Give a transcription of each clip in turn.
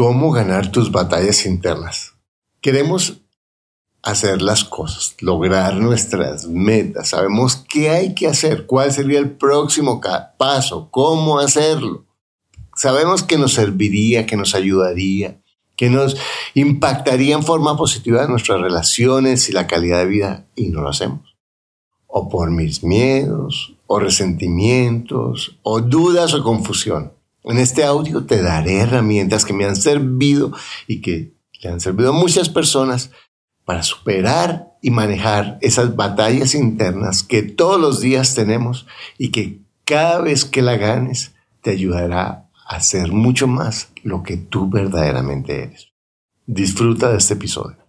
cómo ganar tus batallas internas. Queremos hacer las cosas, lograr nuestras metas. Sabemos qué hay que hacer, cuál sería el próximo paso, cómo hacerlo. Sabemos que nos serviría, que nos ayudaría, que nos impactaría en forma positiva nuestras relaciones y la calidad de vida y no lo hacemos. O por mis miedos, o resentimientos, o dudas o confusión. En este audio te daré herramientas que me han servido y que le han servido a muchas personas para superar y manejar esas batallas internas que todos los días tenemos y que cada vez que la ganes te ayudará a ser mucho más lo que tú verdaderamente eres. Disfruta de este episodio.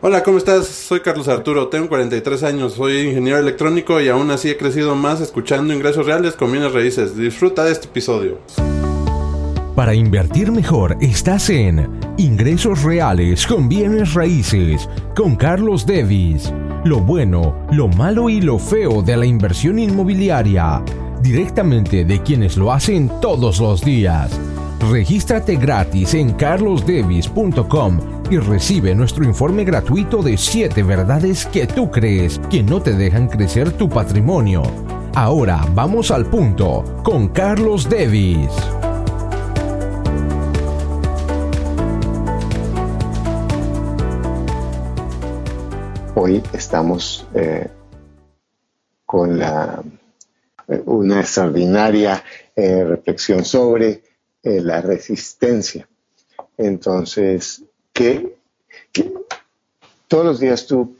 Hola, ¿cómo estás? Soy Carlos Arturo, tengo 43 años, soy ingeniero electrónico y aún así he crecido más escuchando ingresos reales con bienes raíces. Disfruta de este episodio. Para invertir mejor estás en Ingresos Reales con Bienes Raíces con Carlos Devis. Lo bueno, lo malo y lo feo de la inversión inmobiliaria. Directamente de quienes lo hacen todos los días. Regístrate gratis en carlosdevis.com y recibe nuestro informe gratuito de 7 verdades que tú crees que no te dejan crecer tu patrimonio. Ahora vamos al punto con Carlos Devis. Hoy estamos eh, con la, una extraordinaria eh, reflexión sobre eh, la resistencia. Entonces, ¿qué, todos los días tú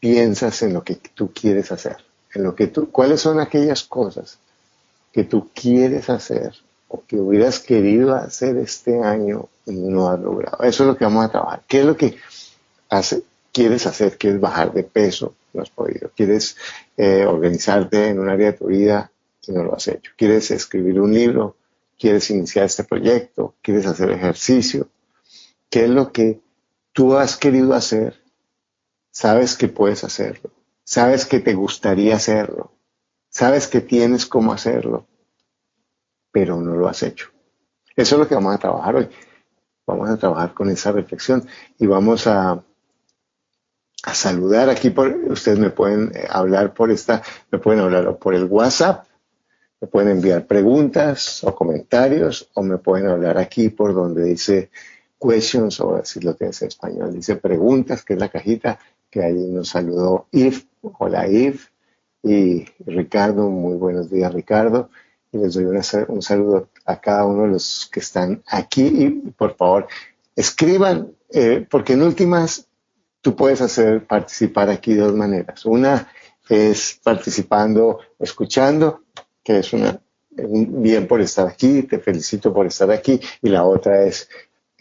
piensas en lo que tú quieres hacer, en lo que tú, cuáles son aquellas cosas que tú quieres hacer o que hubieras querido hacer este año y no has logrado. Eso es lo que vamos a trabajar. ¿Qué es lo que quieres hacer, quieres bajar de peso, no has podido, quieres eh, organizarte en un área de tu vida y no lo has hecho, quieres escribir un libro, quieres iniciar este proyecto, quieres hacer ejercicio, ¿qué es lo que tú has querido hacer? Sabes que puedes hacerlo, sabes que te gustaría hacerlo, sabes que tienes cómo hacerlo, pero no lo has hecho. Eso es lo que vamos a trabajar hoy. Vamos a trabajar con esa reflexión y vamos a a saludar aquí por, ustedes me pueden eh, hablar por esta, me pueden hablar por el WhatsApp, me pueden enviar preguntas o comentarios o me pueden hablar aquí por donde dice questions o si lo tienes en español, dice preguntas, que es la cajita que ahí nos saludó Yves. Hola Yves y Ricardo, muy buenos días Ricardo. Y les doy un saludo a cada uno de los que están aquí y por favor escriban, eh, porque en últimas tú puedes hacer participar aquí de dos maneras. Una es participando, escuchando, que es una, un bien por estar aquí, te felicito por estar aquí, y la otra es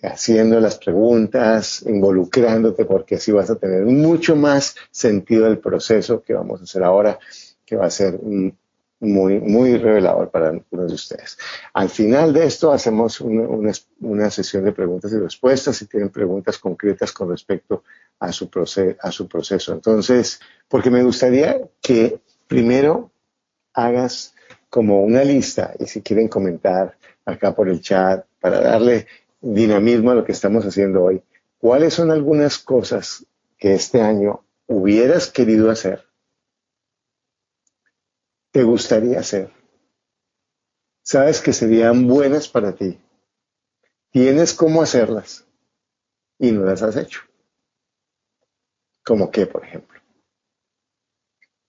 haciendo las preguntas, involucrándote, porque así vas a tener mucho más sentido del proceso que vamos a hacer ahora, que va a ser muy, muy revelador para algunos de ustedes. Al final de esto hacemos una, una, sesión de preguntas y respuestas si tienen preguntas concretas con respecto a su, a su proceso. Entonces, porque me gustaría que primero hagas como una lista y si quieren comentar acá por el chat para darle dinamismo a lo que estamos haciendo hoy, ¿cuáles son algunas cosas que este año hubieras querido hacer te gustaría hacer? Sabes que serían buenas para ti. Tienes cómo hacerlas y no las has hecho. ¿Como qué, por ejemplo?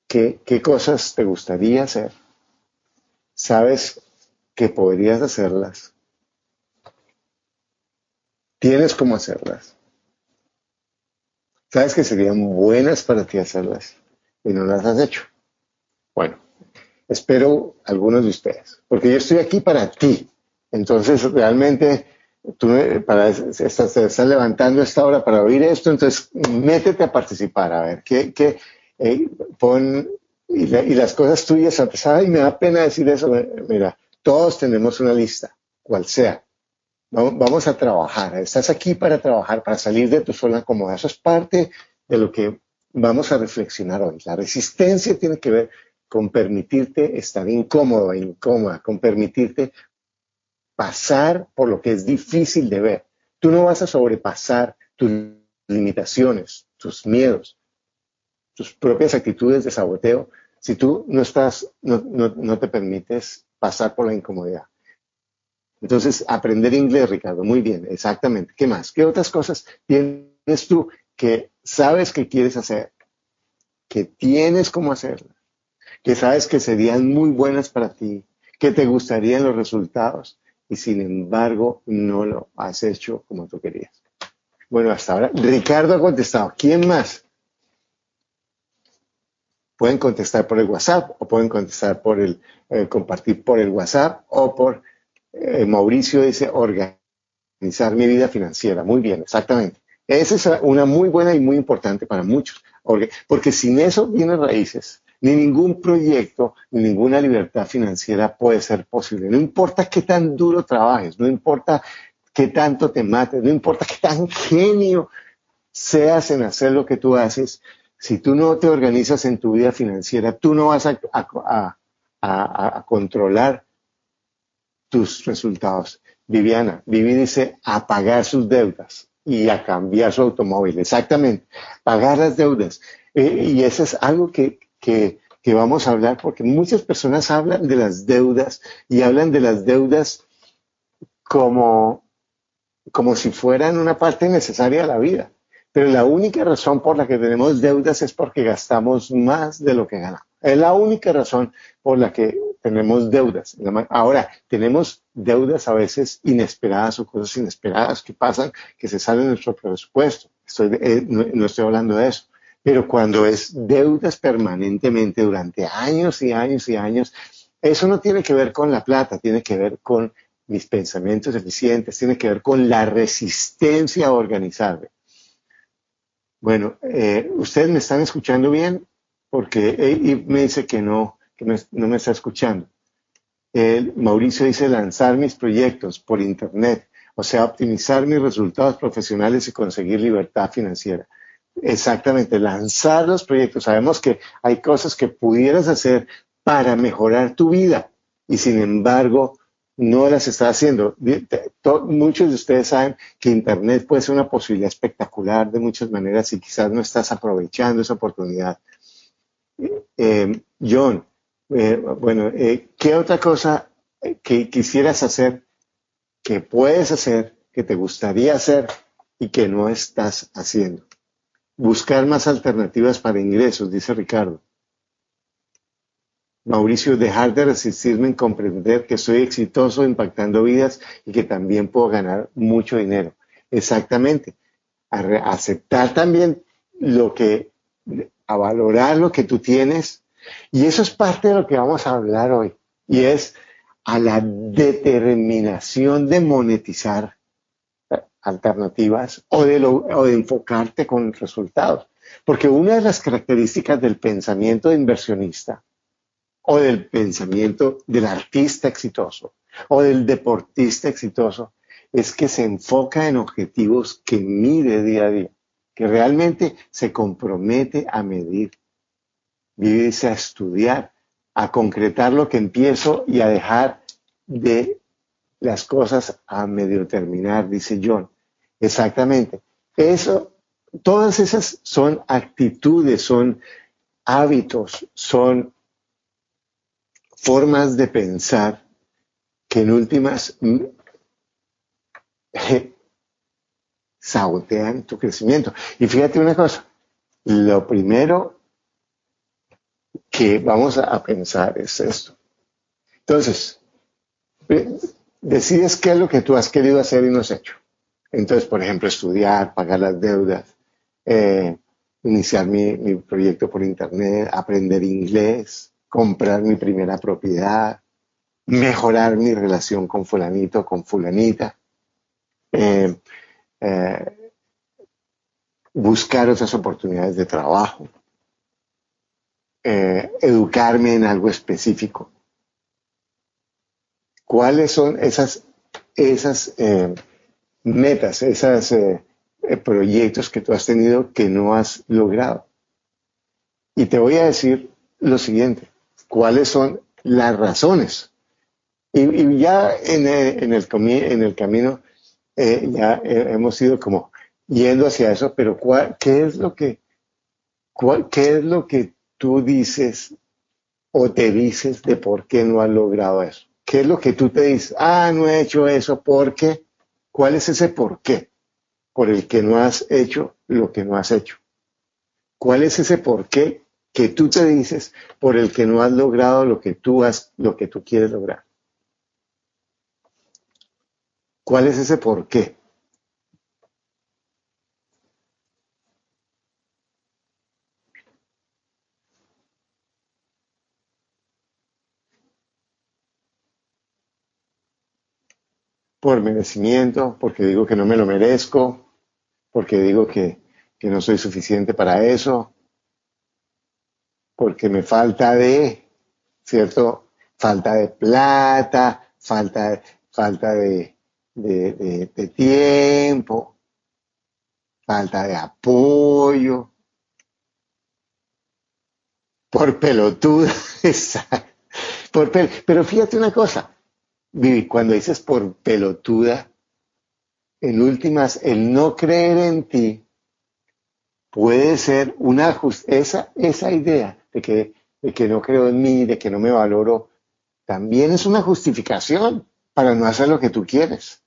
¿Qué, ¿Qué cosas te gustaría hacer? Sabes que podrías hacerlas. Tienes cómo hacerlas. Sabes que serían buenas para ti hacerlas y no las has hecho. Bueno, espero algunos de ustedes, porque yo estoy aquí para ti. Entonces, realmente, tú para, estás, te estás levantando esta hora para oír esto, entonces métete a participar, a ver, qué, eh, pon, y, las cosas tuyas, a pesar, y me da pena decir eso, mira, todos tenemos una lista, cual sea. Vamos, a trabajar, estás aquí para trabajar, para salir de tu zona cómoda. Eso es parte de lo que vamos a reflexionar hoy. La resistencia tiene que ver con permitirte estar incómodo incómoda, con permitirte pasar por lo que es difícil de ver. Tú no vas a sobrepasar tus limitaciones, tus miedos, tus propias actitudes de saboteo si tú no estás, no, no te permites pasar por la incomodidad. Entonces, aprender inglés, Ricardo, muy bien, exactamente. ¿Qué más? ¿Qué otras cosas tienes tú que sabes que quieres hacer, que tienes cómo hacerlo, que sabes que serían muy buenas para ti, que te gustarían los resultados y sin embargo no lo has hecho como tú querías? Bueno, hasta ahora Ricardo ha contestado. ¿Quién más? Pueden contestar por el WhatsApp o pueden contestar por el eh, compartir por el WhatsApp o por eh, Mauricio dice organizar mi vida financiera. Muy bien, exactamente. Esa es una muy buena y muy importante para muchos, porque sin eso vienen raíces. Ni ningún proyecto, ni ninguna libertad financiera puede ser posible. No importa qué tan duro trabajes, no importa qué tanto te mates, no importa qué tan genio seas en hacer lo que tú haces, si tú no te organizas en tu vida financiera, tú no vas a, controlar tus resultados. Viviana, Vivi dice a pagar sus deudas y a cambiar su automóvil. Exactamente, pagar las deudas. Eh, y eso es algo que, que, que vamos a hablar porque muchas personas hablan de las deudas y hablan de las deudas como, como si fueran una parte necesaria de la vida. Pero la única razón por la que tenemos deudas es porque gastamos más de lo que ganamos. Es la única razón por la que tenemos deudas. Ahora, tenemos deudas a veces inesperadas o cosas inesperadas que pasan, que se salen de nuestro presupuesto. Eh, no, estoy hablando de eso. Pero cuando es deudas permanentemente durante años y años y años, eso no tiene que ver con la plata, tiene que ver con mis pensamientos eficientes, tiene que ver con la resistencia a organizarme. Bueno, eh, ¿ustedes me están escuchando bien? Porque eh, me dice que no, que no me está escuchando. Mauricio dice lanzar mis proyectos por Internet, o sea, optimizar mis resultados profesionales y conseguir libertad financiera. Exactamente, lanzar los proyectos. Sabemos que hay cosas que pudieras hacer para mejorar tu vida y sin embargo no las estás haciendo. Muchos de ustedes saben que Internet puede ser una posibilidad espectacular de muchas maneras y quizás no estás aprovechando esa oportunidad. Eh, John, eh, bueno, eh, ¿qué otra cosa eh, que quisieras hacer, que puedes hacer, que te gustaría hacer y que no estás haciendo? Buscar más alternativas para ingresos, dice Ricardo. Mauricio, dejar de resistirme en comprender que soy exitoso impactando vidas y que también puedo ganar mucho dinero. Exactamente. A aceptar también lo que, a valorar lo que tú tienes y eso es parte de lo que vamos a hablar hoy, y es a la determinación de monetizar alternativas o de, de enfocarte con resultados. Porque una de las características del pensamiento inversionista o del pensamiento del artista exitoso o del deportista exitoso es que se enfoca en objetivos que mide día a día, que realmente se compromete a medir vivirse a estudiar, a concretar lo que empiezo y a dejar de las cosas a medio terminar, dice John. Exactamente. Eso, todas esas son actitudes, son hábitos, son formas de pensar que en últimas sabotean tu crecimiento. Y fíjate una cosa, lo primero que vamos a pensar es esto. Entonces, decides qué es lo que tú has querido hacer y no has hecho. Entonces, por ejemplo, estudiar, pagar las deudas, eh, iniciar mi, proyecto por internet, aprender inglés, comprar mi primera propiedad, mejorar mi relación con fulanito, con fulanita, eh, eh, buscar otras oportunidades de trabajo, eh, educarme en algo específico. ¿Cuáles son esas, esas metas, esos proyectos que tú has tenido que no has logrado? Y te voy a decir lo siguiente, ¿cuáles son las razones? Y, ya en el, en el camino eh, ya hemos ido como yendo hacia eso, pero ¿qué es lo que, qué es lo que tú dices o te dices de por qué no has logrado eso? ¿Qué es lo que tú te dices? Ah, no he hecho eso porque, ¿cuál es ese por qué? Por el que no has hecho lo que no has hecho. ¿Cuál es ese por qué que tú te dices por el que no has logrado lo que tú has, lo que tú quieres lograr? ¿Cuál es ese por qué? por merecimiento, porque digo que no me lo merezco, porque digo que, no soy suficiente para eso, porque me falta de, ¿cierto? Falta de plata, falta, falta de, de, tiempo, falta de apoyo, por pelotuda, por pero fíjate una cosa, cuando dices por pelotuda, en últimas, el no creer en ti puede ser una esa, esa idea de que, de que no creo en mí, de que no me valoro, también es una justificación para no hacer lo que tú quieres.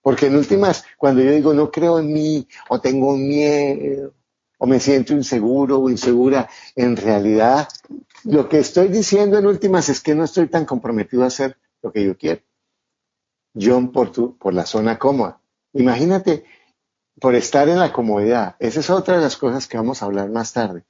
Porque en últimas, cuando yo digo no creo en mí, o tengo miedo, o me siento inseguro o insegura, en realidad lo que estoy diciendo en últimas es que no estoy tan comprometido a hacer lo que yo quiero. John por, tu, por la zona cómoda. Imagínate, por estar en la comodidad. Esa es otra de las cosas que vamos a hablar más tarde.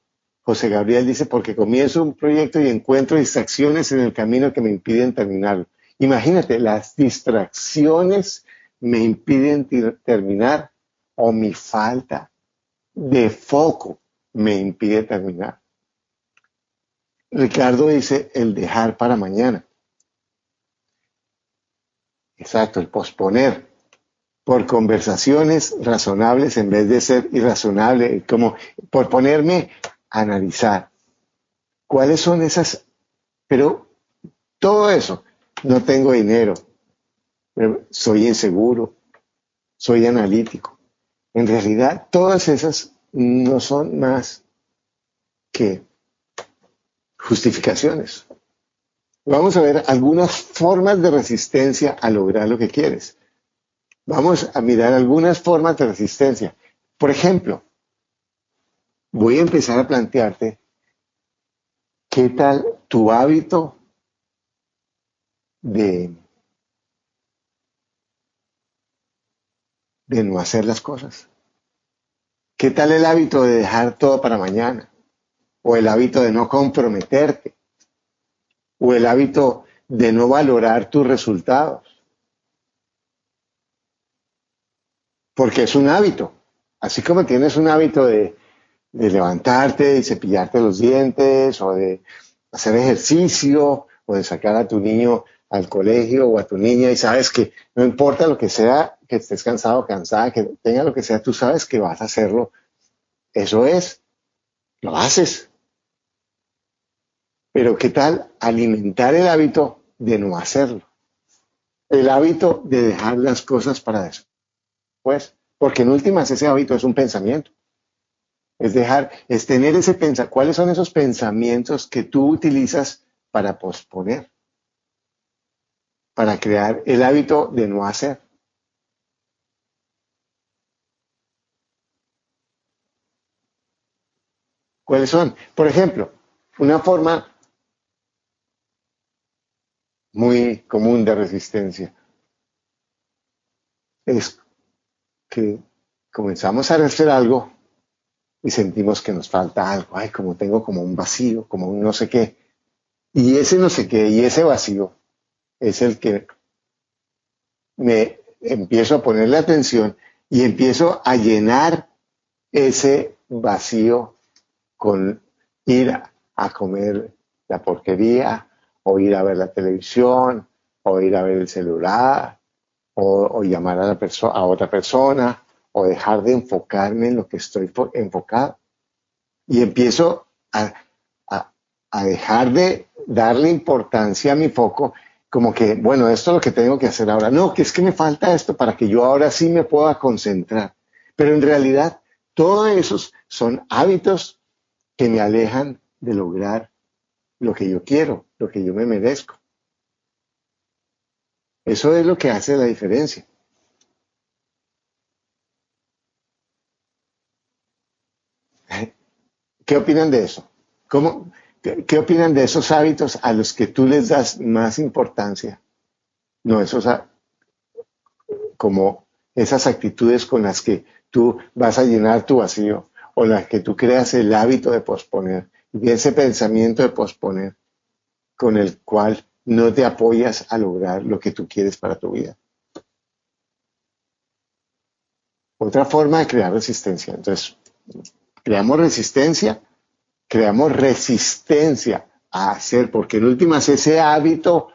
José Gabriel dice, porque comienzo un proyecto y encuentro distracciones en el camino que me impiden terminarlo. Imagínate, las distracciones me impiden terminar o mi falta de foco me impide terminar. Ricardo dice el dejar para mañana. Exacto, el posponer por conversaciones razonables en vez de ser irrazonable, como por ponerme analizar cuáles son esas, pero todo eso, no tengo dinero, soy inseguro, soy analítico. En realidad, todas esas no son más que justificaciones. Vamos a ver algunas formas de resistencia a lograr lo que quieres. Vamos a mirar algunas formas de resistencia. Por ejemplo, voy a empezar a plantearte qué tal tu hábito de, de no hacer las cosas. ¿Qué tal el hábito de dejar todo para mañana? O el hábito de no comprometerte o el hábito de no valorar tus resultados. Porque es un hábito. Así como tienes un hábito de, levantarte y cepillarte los dientes o de hacer ejercicio o de sacar a tu niño al colegio o a tu niña y sabes que no importa lo que sea, que estés cansado o cansada, que tenga lo que sea, tú sabes que vas a hacerlo. Eso es, lo haces. Pero ¿qué tal alimentar el hábito de no hacerlo? El hábito de dejar las cosas para después. Porque en últimas ese hábito es un pensamiento. Es dejar, es tener ese pensamiento. ¿Cuáles son esos pensamientos que tú utilizas para posponer? Para crear el hábito de no hacer. ¿Cuáles son? Por ejemplo, una forma muy común de resistencia. Es que comenzamos a hacer algo y sentimos que nos falta algo, ay, como tengo como un vacío, como un no sé qué. Y ese no sé qué, y ese vacío es el que me empiezo a ponerle atención y empiezo a llenar ese vacío con ir a comer la porquería, o ir a ver la televisión, o ir a ver el celular, o, llamar a, la a otra persona, o dejar de enfocarme en lo que estoy enfocado. Y empiezo a, dejar de darle importancia a mi foco como que, bueno, esto es lo que tengo que hacer ahora. No, que es que me falta esto para que yo ahora sí me pueda concentrar. Pero en realidad, todos esos son hábitos que me alejan de lograr lo que yo quiero, lo que yo me merezco. Eso es lo que hace la diferencia. ¿Qué opinan de eso? ¿Cómo, qué, opinan de esos hábitos a los que tú les das más importancia? No, esos como esas actitudes con las que tú vas a llenar tu vacío o las que tú creas el hábito de posponer y ese pensamiento de posponer con el cual no te apoyas a lograr lo que tú quieres para tu vida. Otra forma de crear resistencia. Entonces, creamos resistencia, creamos resistencia a hacer, porque en últimas ese hábito,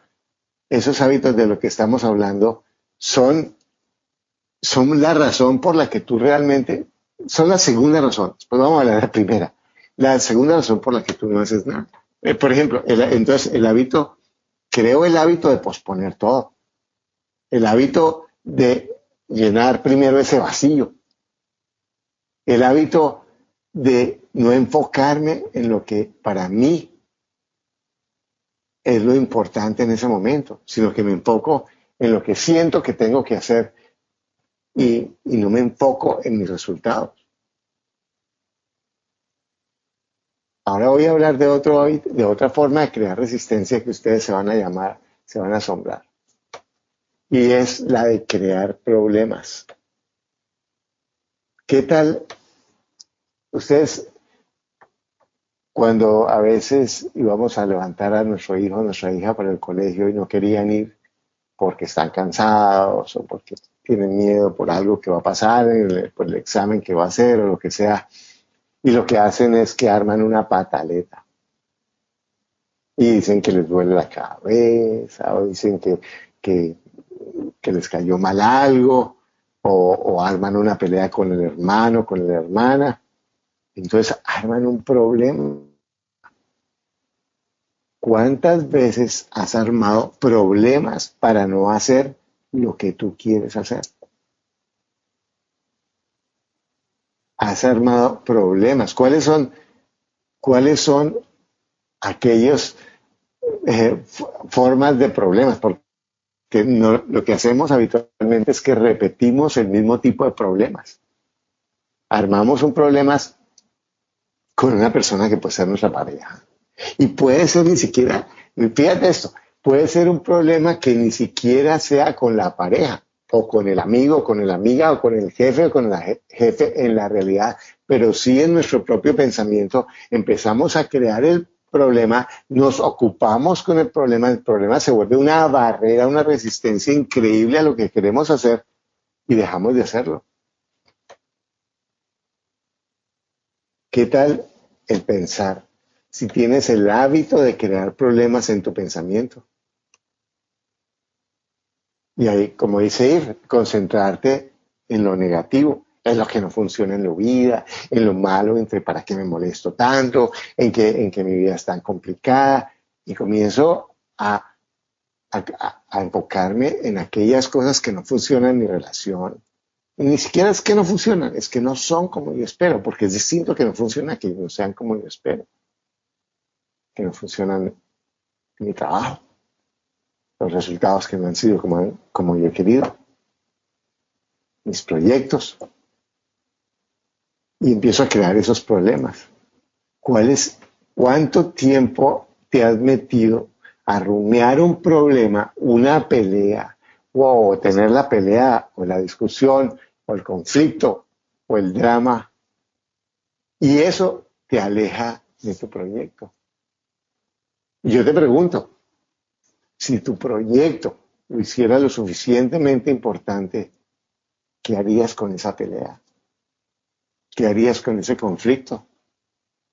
esos hábitos de lo que estamos hablando, son, son la razón por la que tú realmente, son la segunda razón. Pues vamos a hablar de la primera. La segunda razón por la que tú no haces nada. Eh, por ejemplo, entonces el hábito creo el hábito de posponer todo. El hábito de llenar primero ese vacío. El hábito de no enfocarme en lo que para mí es lo importante en ese momento, sino que me enfoco en lo que siento que tengo que hacer y, no me enfoco en mis resultados. Ahora voy a hablar de, otro, de otra forma de crear resistencia que ustedes se van a llamar, se van a asombrar. Y es la de crear problemas. ¿Qué tal ustedes cuando a veces íbamos a levantar a nuestro hijo o nuestra hija para el colegio y no querían ir porque están cansados o porque tienen miedo por algo que va a pasar, por el examen que va a hacer o lo que sea, y lo que hacen es que arman una pataleta. Y dicen que les duele la cabeza, o dicen que, que, les cayó mal algo, o, o, arman una pelea con el hermano, con la hermana. Entonces arman un problema. ¿Cuántas veces has armado problemas para no hacer lo que tú quieres hacer? has armado problemas. ¿Cuáles son, cuáles son aquellas eh, formas de problemas? Porque lo que hacemos habitualmente es que repetimos el mismo tipo de problemas. Armamos un problema con una persona que puede ser nuestra pareja. Y puede ser ni siquiera, fíjate esto, puede ser un problema que ni siquiera sea con la pareja o con el amigo, con la amiga, o con el jefe, o con el jefe en la realidad, pero sí en nuestro propio pensamiento empezamos a crear el problema, nos ocupamos con el problema, el problema se vuelve una barrera, una resistencia increíble a lo que queremos hacer y dejamos de hacerlo. ¿Qué tal el pensar? Si tienes el hábito de crear problemas en tu pensamiento, y ahí, como dice Ir, concentrarte en lo negativo, en lo que no funciona en la vida, en lo malo, entre para qué me molesto tanto, en que, en que mi vida es tan complicada. Y comienzo a, a, enfocarme en aquellas cosas que no funcionan en mi relación. Ni siquiera es que no funcionan, es que no son como yo espero, porque es distinto que no funcionan que no sean como yo espero. Que no funcionan mi trabajo los resultados que no han sido como, como yo he querido, mis proyectos, y empiezo a crear esos problemas. ¿Cuál ¿Cuánto tiempo te has metido a rumiar un problema, una pelea, o tener la pelea, o la discusión, o el conflicto, o el drama? Y eso te aleja de tu proyecto. Y yo te pregunto, si tu proyecto lo hiciera lo suficientemente importante, ¿qué harías con esa pelea? ¿Qué harías con ese conflicto?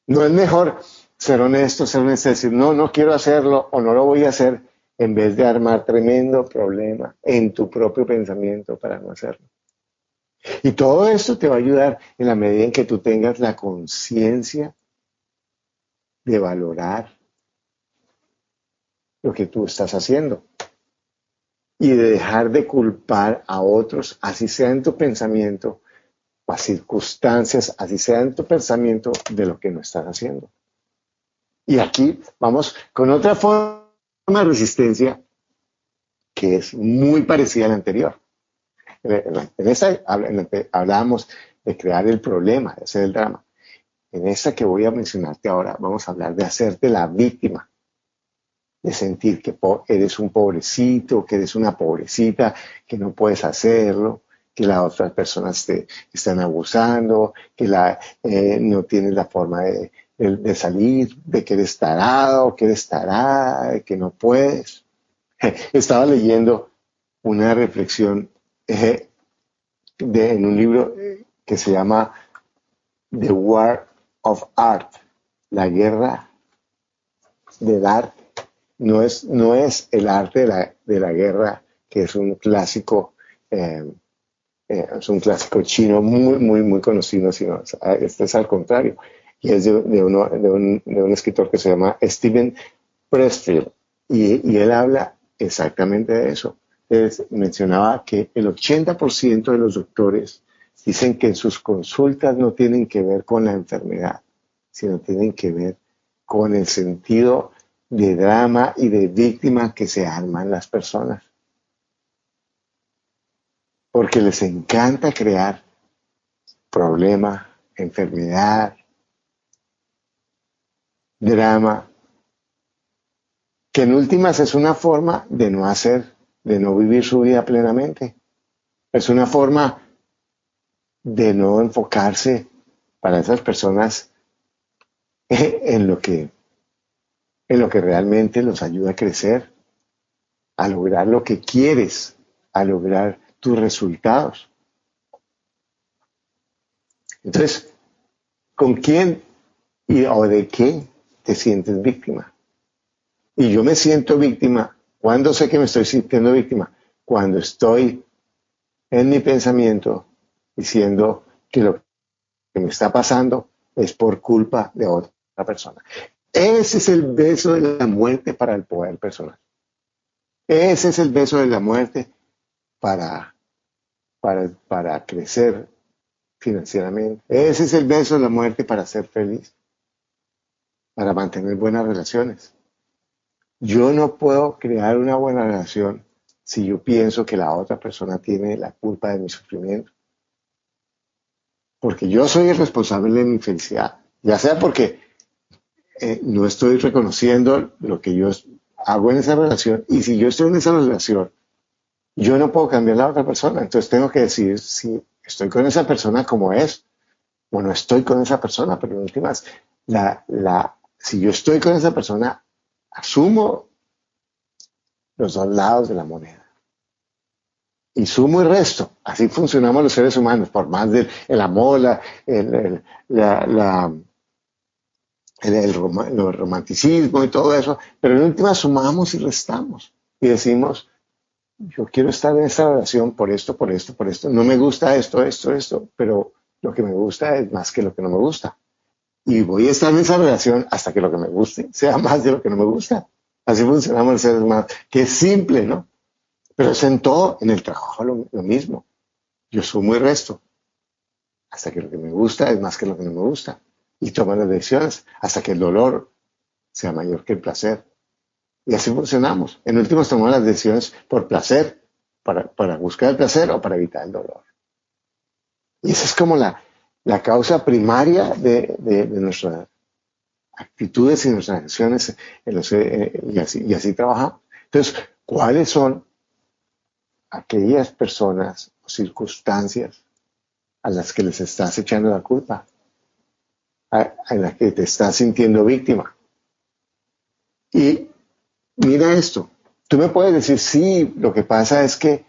No es mejor ser honesto, ser honesto, decir, no, no quiero hacerlo o no lo voy a hacer, en vez de armar tremendo problema en tu propio pensamiento para no hacerlo. Y todo esto te va a ayudar en la medida en que tú tengas la conciencia de valorar lo que tú estás haciendo. y de dejar de culpar a otros, así sea en tu pensamiento o a circunstancias, así sea en tu pensamiento de lo que no estás haciendo. Y aquí vamos con otra forma de resistencia que es muy parecida a la anterior. En esta hablábamos de crear el problema, de hacer el drama. En esta que voy a mencionarte ahora, vamos a hablar de hacerte la víctima, de sentir que eres un pobrecito, que eres una pobrecita, que no puedes hacerlo, que las otras personas te están abusando, que la, eh, no tienes la forma de, salir, de que eres tarado, que eres tarada, que no puedes. Estaba leyendo una reflexión eh, de, en un libro eh, que se llama The War of Art, la guerra del arte. No es, no es el arte de la, de la guerra, que es un clásico, eh, es un clásico chino muy, muy, muy conocido, sino este es al contrario. Y es de, uno, de, un, de un escritor que se llama Steven Pressfield. Y, y él habla exactamente de eso. Él mencionaba que el 80% de los doctores dicen que sus consultas no tienen que ver con la enfermedad, sino tienen que ver con el sentido de drama y de víctima que se arman las personas. Porque les encanta crear problema, enfermedad, drama, que en últimas es una forma de no hacer, de no vivir su vida plenamente. Es una forma de no enfocarse para esas personas en lo que en lo que realmente los ayuda a crecer, a lograr lo que quieres, a lograr tus resultados. Entonces, ¿con quién y, o de qué te sientes víctima? Y yo me siento víctima. ¿Cuándo sé que me estoy sintiendo víctima? Cuando estoy en mi pensamiento diciendo que lo que me está pasando es por culpa de otra persona. Ese es el beso de la muerte para el poder personal. Ese es el beso de la muerte para, para, para crecer financieramente. Ese es el beso de la muerte para ser feliz, para mantener buenas relaciones. Yo no puedo crear una buena relación si yo pienso que la otra persona tiene la culpa de mi sufrimiento. Porque yo soy el responsable de mi felicidad, ya sea porque eh, no estoy reconociendo lo que yo hago en esa relación y si yo estoy en esa relación, yo no puedo cambiar a la otra persona. Entonces tengo que decir si estoy con esa persona como es o no estoy con esa persona, pero en últimas, la, si yo estoy con esa persona, asumo los dos lados de la moneda. Y sumo y resto. Así funcionamos los seres humanos, por más del el amor, la, el, la, el, romanticismo y todo eso, pero en última sumamos y restamos y decimos, yo quiero estar en esta relación por esto, por esto, por esto, no me gusta esto, esto, esto, pero lo que me gusta es más que lo que no me gusta y voy a estar en esa relación hasta que lo que me guste sea más de lo que no me gusta. Así funcionamos los seres humanos, que es simple, ¿no? Pero es en todo, en el trabajo lo, mismo. Yo sumo y resto hasta que lo que me gusta es más que lo que no me gusta. Y tomo las decisiones hasta que el dolor sea mayor que el placer. Y así funcionamos. En últimos tomamos las decisiones por placer, para, para buscar el placer o para evitar el dolor. Y esa es como la, la causa primaria de, nuestras actitudes y nuestras acciones eh, y, así, y así trabajamos. Entonces, ¿cuáles son aquellas personas o circunstancias a las que les estás echando la culpa? A, las que te estás sintiendo víctima. Y mira esto, tú me puedes decir, sí, lo que pasa es que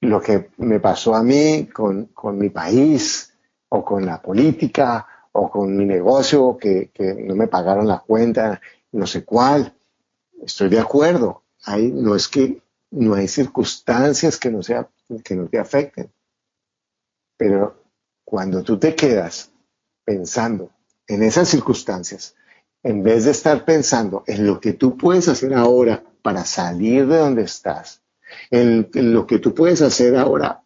lo que me pasó a mí con, con mi país, o con la política o con mi negocio que, no me pagaron la cuenta, no sé cuál. Estoy de acuerdo. Hay, no es que no hay circunstancias que no, sea, que no te afecten. Pero cuando tú te quedas pensando en esas circunstancias, en vez de estar pensando en lo que tú puedes hacer ahora para salir de donde estás, En, lo que tú puedes hacer ahora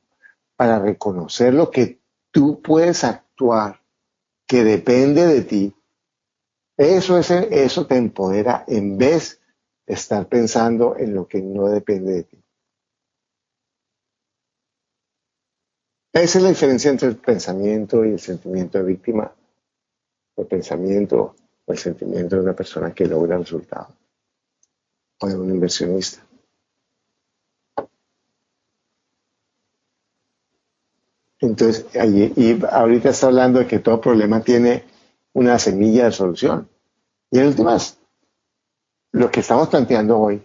para reconocer lo que tú puedes actuar, que depende de ti, eso, es, eso te empodera en vez de estar pensando en lo que no depende de ti. Esa es la diferencia entre el pensamiento y el sentimiento de víctima. El pensamiento o el sentimiento de una persona que logra resultados o de un inversionista. Entonces, y ahorita está hablando de que todo problema tiene una semilla de solución. Y en últimas, lo que estamos planteando hoy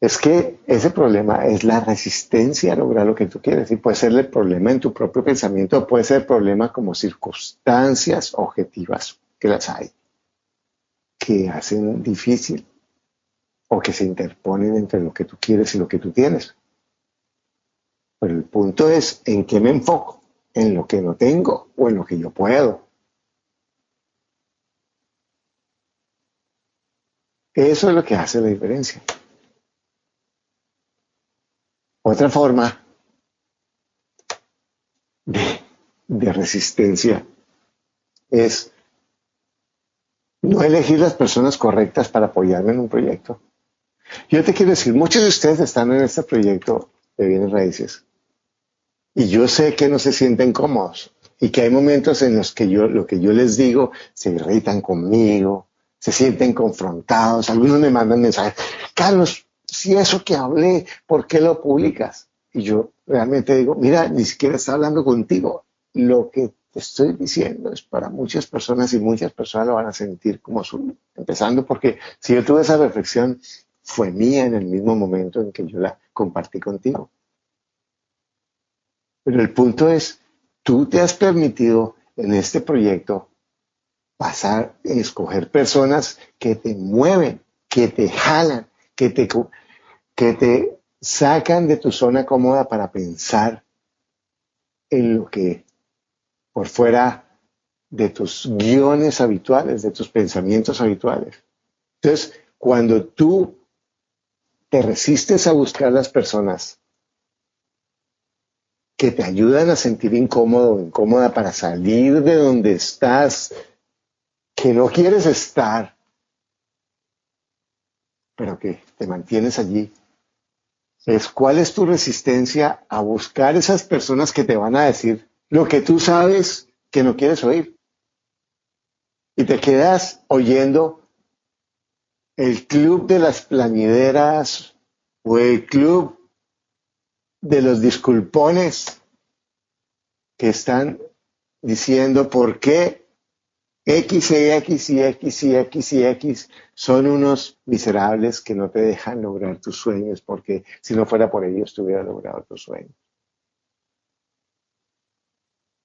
es que ese problema es la resistencia a lograr lo que tú quieres. Y puede ser el problema en tu propio pensamiento, puede ser problema como circunstancias objetivas, que las hay, que hacen difícil o que se interponen entre lo que tú quieres y lo que tú tienes. Pero el punto es en qué me enfoco, en lo que no tengo o en lo que yo puedo. Eso es lo que hace la diferencia. Otra forma de, resistencia es no elegir las personas correctas para apoyarme en un proyecto. Yo te quiero decir, muchos de ustedes están en este proyecto de bienes raíces y yo sé que no se sienten cómodos y que hay momentos en los que yo lo que yo les digo se irritan conmigo, se sienten confrontados, algunos me mandan mensajes, Carlos, si eso que hablé, ¿por qué lo publicas? Y yo realmente digo, mira, ni siquiera está hablando contigo. Lo que te estoy diciendo es para muchas personas y muchas personas lo van a sentir como su, empezando porque si yo tuve esa reflexión, fue mía en el mismo momento en que yo la compartí contigo. Pero el punto es, tú te has permitido en este proyecto pasar, escoger personas que te mueven, que te jalan, que te, que te sacan de tu zona cómoda para pensar en lo que por fuera de tus guiones habituales, de tus pensamientos habituales. Entonces, cuando tú te resistes a buscar las personas que te ayudan a sentir incómodo incómoda para salir de donde estás, que no quieres estar, pero que te mantienes allí, es cuál es tu resistencia a buscar esas personas que te van a decir lo que tú sabes que no quieres oír. Y te quedas oyendo el club de las plañideras o el club de los disculpones que están diciendo por qué X y X y X y X y X son unos miserables que no te dejan lograr tus sueños, porque si no fuera por ellos, te hubiera logrado tus sueños.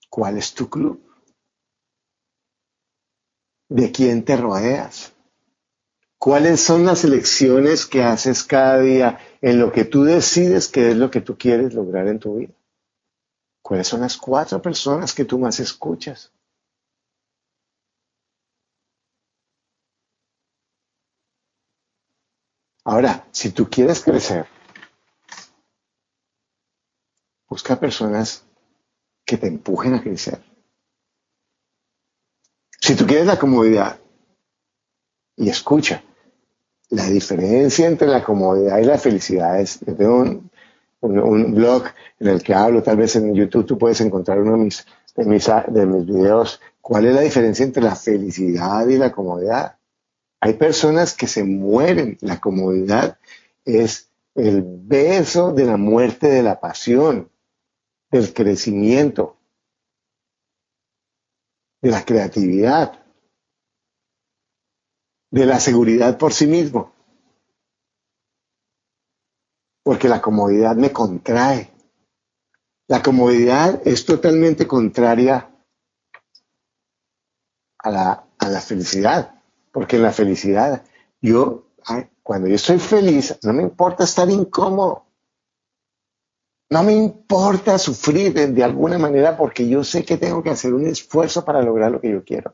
¿Cuál es tu club? ¿De quién te rodeas? ¿Cuáles son las elecciones que haces cada día en lo que tú decides que es lo que tú quieres lograr en tu vida? ¿Cuáles son las cuatro personas que tú más escuchas? Ahora, si tú quieres crecer, busca personas que te empujen a crecer. Si tú quieres la comodidad, y escucha, la diferencia entre la comodidad y la felicidad es, yo tengo un, blog en el que hablo, tal vez en YouTube tú puedes encontrar uno de mis, de mis, de mis videos, cuál es la diferencia entre la felicidad y la comodidad. Hay personas que se mueren. La comodidad es el beso de la muerte de la pasión, del crecimiento, de la creatividad, de la seguridad por sí mismo. Porque la comodidad me contrae. La comodidad es totalmente contraria a la, a la felicidad. Porque en la felicidad, yo, cuando yo estoy feliz, no me importa estar incómodo. No me importa sufrir de, alguna manera porque yo sé que tengo que hacer un esfuerzo para lograr lo que yo quiero.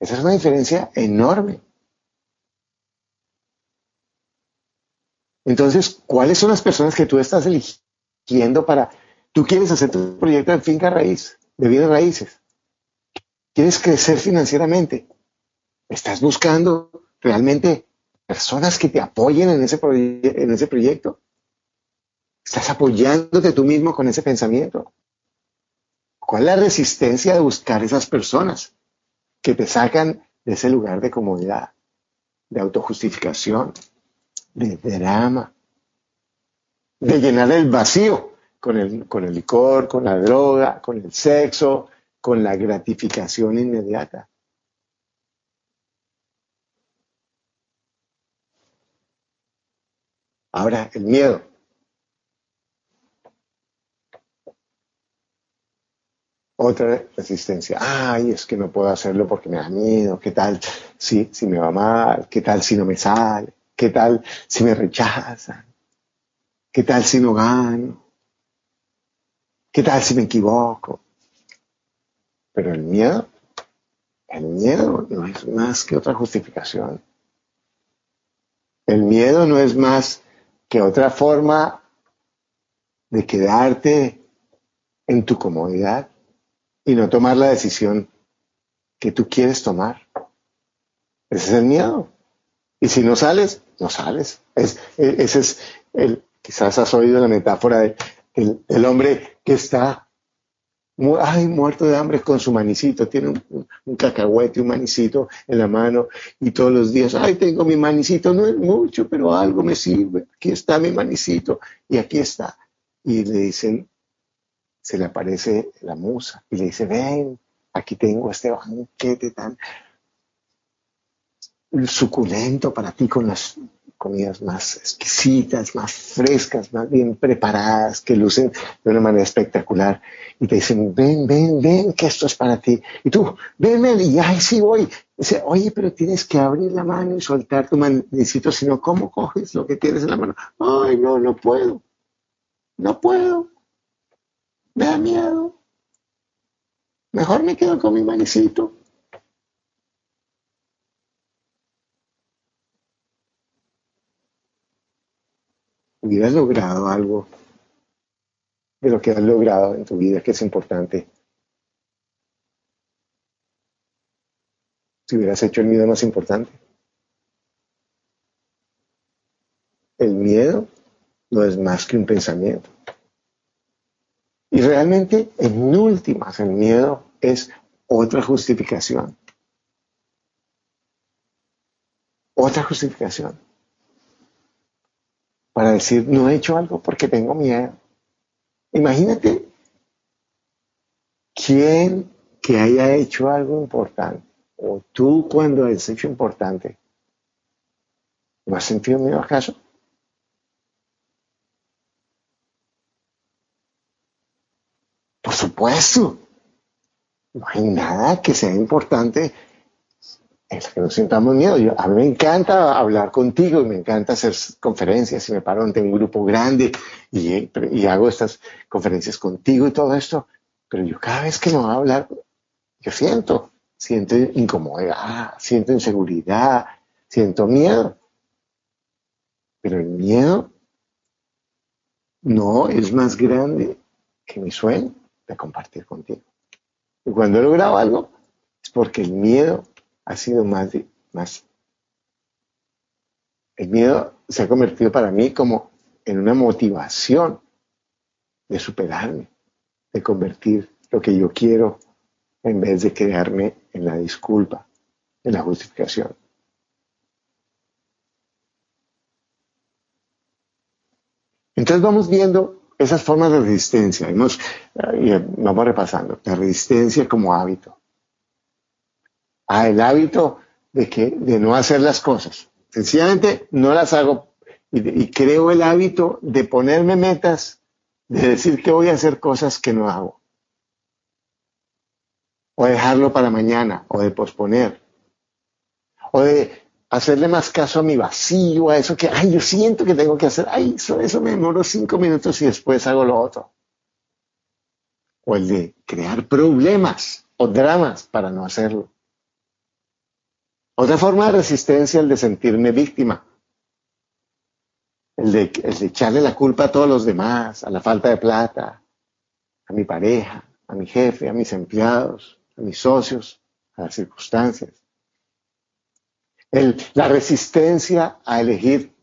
Esa es una diferencia enorme. Entonces, ¿cuáles son las personas que tú estás eligiendo para... Tú quieres hacer tu proyecto de finca raíz, de bienes raíces. Quieres crecer financieramente. Estás buscando realmente personas que te apoyen en ese, proyecto. Estás apoyándote tú mismo con ese pensamiento. ¿Cuál es la resistencia de buscar esas personas que te sacan de ese lugar de comodidad, de autojustificación, de drama, de llenar el vacío con el, con el licor, con la droga, con el sexo, con la gratificación inmediata? Ahora, el miedo. Otra resistencia. Ay, es que no puedo hacerlo porque me da miedo. ¿Qué tal si, si me va mal? ¿Qué tal si no me sale? ¿Qué tal si me rechazan? ¿Qué tal si no gano? ¿Qué tal si me equivoco? Pero el miedo, el miedo no es más que otra justificación. El miedo no es más que otra forma de quedarte en tu comodidad y no tomar la decisión que tú quieres tomar. Ese es el miedo. Y si no sales, no sales. Es, e, ese es el, quizás has oído la metáfora del, hombre que está ay, muerto de hambre con su manicito, tiene un, un, cacahuete, un manicito en la mano y todos los días, ay, tengo mi manicito, no es mucho, pero algo me sirve, aquí está mi manicito y aquí está. Y le dicen, se le aparece la musa y le dice, ven, aquí tengo este banquete tan suculento para ti con las comidas más exquisitas, más frescas, más bien preparadas, que lucen de una manera espectacular. Y te dicen, ven, ven, ven, que esto es para ti. Y tú, ven, ven, y ay, sí voy. Dice, oye, pero tienes que abrir la mano y soltar tu manicito, sino ¿cómo coges lo que tienes en la mano? Ay, no, no puedo. No puedo. Me da miedo. Mejor me quedo con mi manicito. Hubieras logrado algo de lo que has logrado en tu vida que es importante. Si hubieras hecho el miedo más importante. El miedo no es más que un pensamiento. Y realmente, en últimas, el miedo es otra justificación. Otra justificación. Para decir, no he hecho algo porque tengo miedo. Imagínate quién que haya hecho algo importante, o tú cuando has hecho importante, ¿no has sentido miedo acaso? Supuesto. No hay nada que sea importante en que nos sintamos miedo. a mí me encanta hablar contigo y me encanta hacer conferencias y me paro ante un grupo grande y, y hago estas conferencias contigo y todo esto. Pero yo cada vez que me voy a hablar, yo siento, siento incomodidad, siento inseguridad, siento miedo. Pero el miedo no es más grande que mi sueño de compartir contigo. Y cuando he logrado algo, es porque el miedo ha sido más, más. El miedo se ha convertido para mí como en una motivación de superarme, de convertir lo que yo quiero en vez de quedarme en la disculpa, en la justificación. Entonces vamos viendo esas formas de resistencia, vamos, eh, vamos repasando, la resistencia como hábito. Ah, el hábito de, que, de no hacer las cosas. Sencillamente no las hago y, y creo el hábito de ponerme metas, de decir que voy a hacer cosas que no hago. O dejarlo para mañana, o de posponer. O de hacerle más caso a mi vacío, a eso que, ay, yo siento que tengo que hacer, ay, eso, eso me demoro cinco minutos y después hago lo otro. O el de crear problemas o dramas para no hacerlo. Otra forma de resistencia es el de sentirme víctima. el de, el de echarle la culpa a todos los demás, a la falta de plata, a mi pareja, a mi jefe, a mis empleados, a mis socios, a las circunstancias. El, la resistencia a elegir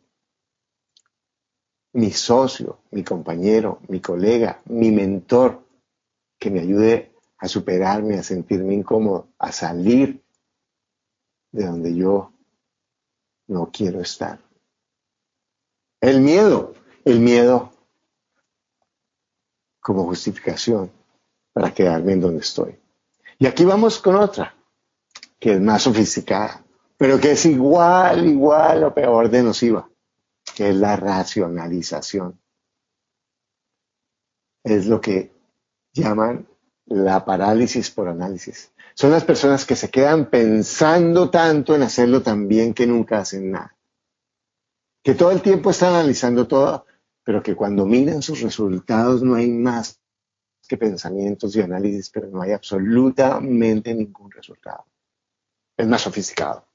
mi socio, mi compañero, mi colega, mi mentor, que me ayude a superarme, a sentirme incómodo, a salir de donde yo no quiero estar. El miedo, el miedo como justificación para quedarme en donde estoy. Y aquí vamos con otra, que es más sofisticada, pero que es igual, igual o peor de nociva, que es la racionalización. Es lo que llaman la parálisis por análisis. Son las personas que se quedan pensando tanto en hacerlo tan bien que nunca hacen nada. Que todo el tiempo están analizando todo, pero que cuando miran sus resultados no hay más que pensamientos y análisis, pero no hay absolutamente ningún resultado. Es más sofisticado.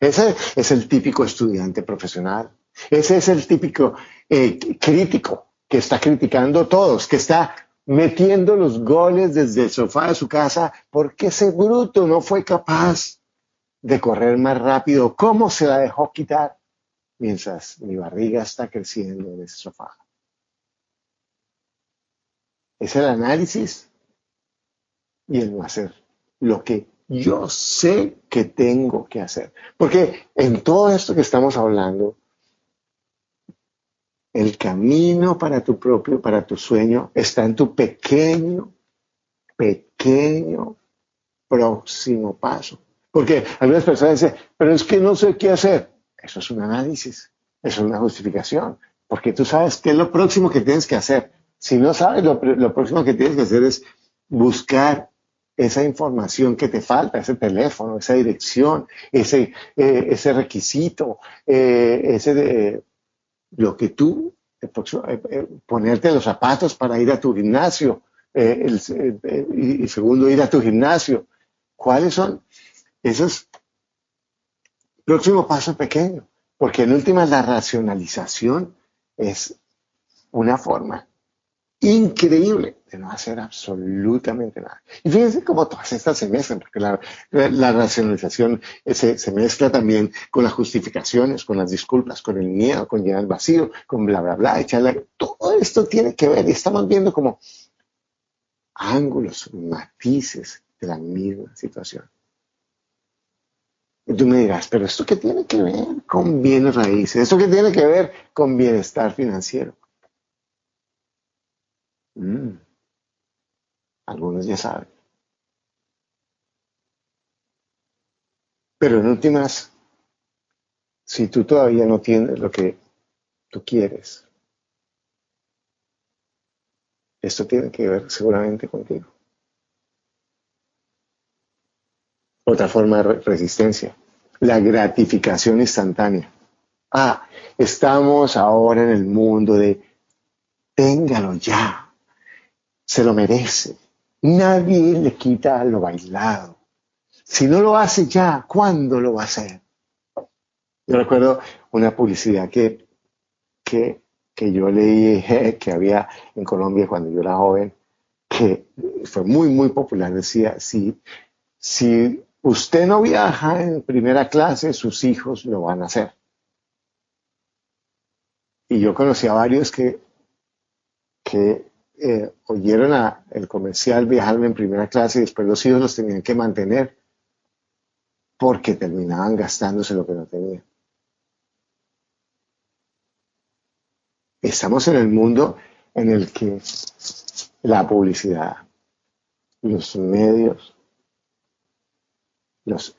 Ese es el típico estudiante profesional. Ese es el típico eh, crítico que está criticando a todos, que está metiendo los goles desde el sofá de su casa porque ese bruto no fue capaz de correr más rápido. ¿Cómo se la dejó quitar? Mientras mi barriga está creciendo en ese sofá. Es el análisis y el no hacer lo que yo sé que tengo que hacer. Porque en todo esto que estamos hablando, el camino para tu propio, para tu sueño, está en tu pequeño, pequeño próximo paso. Porque algunas personas dicen, pero es que no sé qué hacer. Eso es un análisis, eso es una justificación, porque tú sabes qué es lo próximo que tienes que hacer. Si no sabes, lo, próximo que tienes que hacer es buscar esa información que te falta, ese teléfono, esa dirección, ese, eh, ese requisito, eh, ese de, lo que tú, eh, eh, ponerte los zapatos para ir a tu gimnasio, eh, y, segundo, ir a tu gimnasio. ¿Cuáles son esos próximos pasos pequeños? Porque en última la racionalización es una forma increíble de no hacer absolutamente nada. Y fíjense cómo todas estas se mezclan, porque la, racionalización se, mezcla también con las justificaciones, con las disculpas, con el miedo, con llenar el vacío, con bla, bla, bla, echarle. Todo esto tiene que ver y estamos viendo como ángulos, matices de la misma situación. Y tú me dirás, pero ¿esto qué tiene que ver con bienes raíces? ¿Esto qué tiene que ver con bienestar financiero? Mm. Algunos ya saben. Pero en últimas, si tú todavía no tienes lo que tú quieres, esto tiene que ver seguramente contigo. Otra forma de resistencia, la gratificación instantánea. Ah, estamos ahora en el mundo de téngalo ya se lo merece. Nadie le quita lo bailado. Si no lo hace ya, ¿cuándo lo va a hacer? Yo recuerdo una publicidad que, que, que yo leí que había en Colombia cuando yo era joven, que fue muy, muy popular. Decía, si, si usted no viaja en primera clase, sus hijos lo van a hacer. Y yo conocí a varios que, que eh, oyeron a el comercial viajarme en primera clase y después los hijos los tenían que mantener porque terminaban gastándose lo que no tenían. Estamos en el mundo en el que la publicidad, los medios, los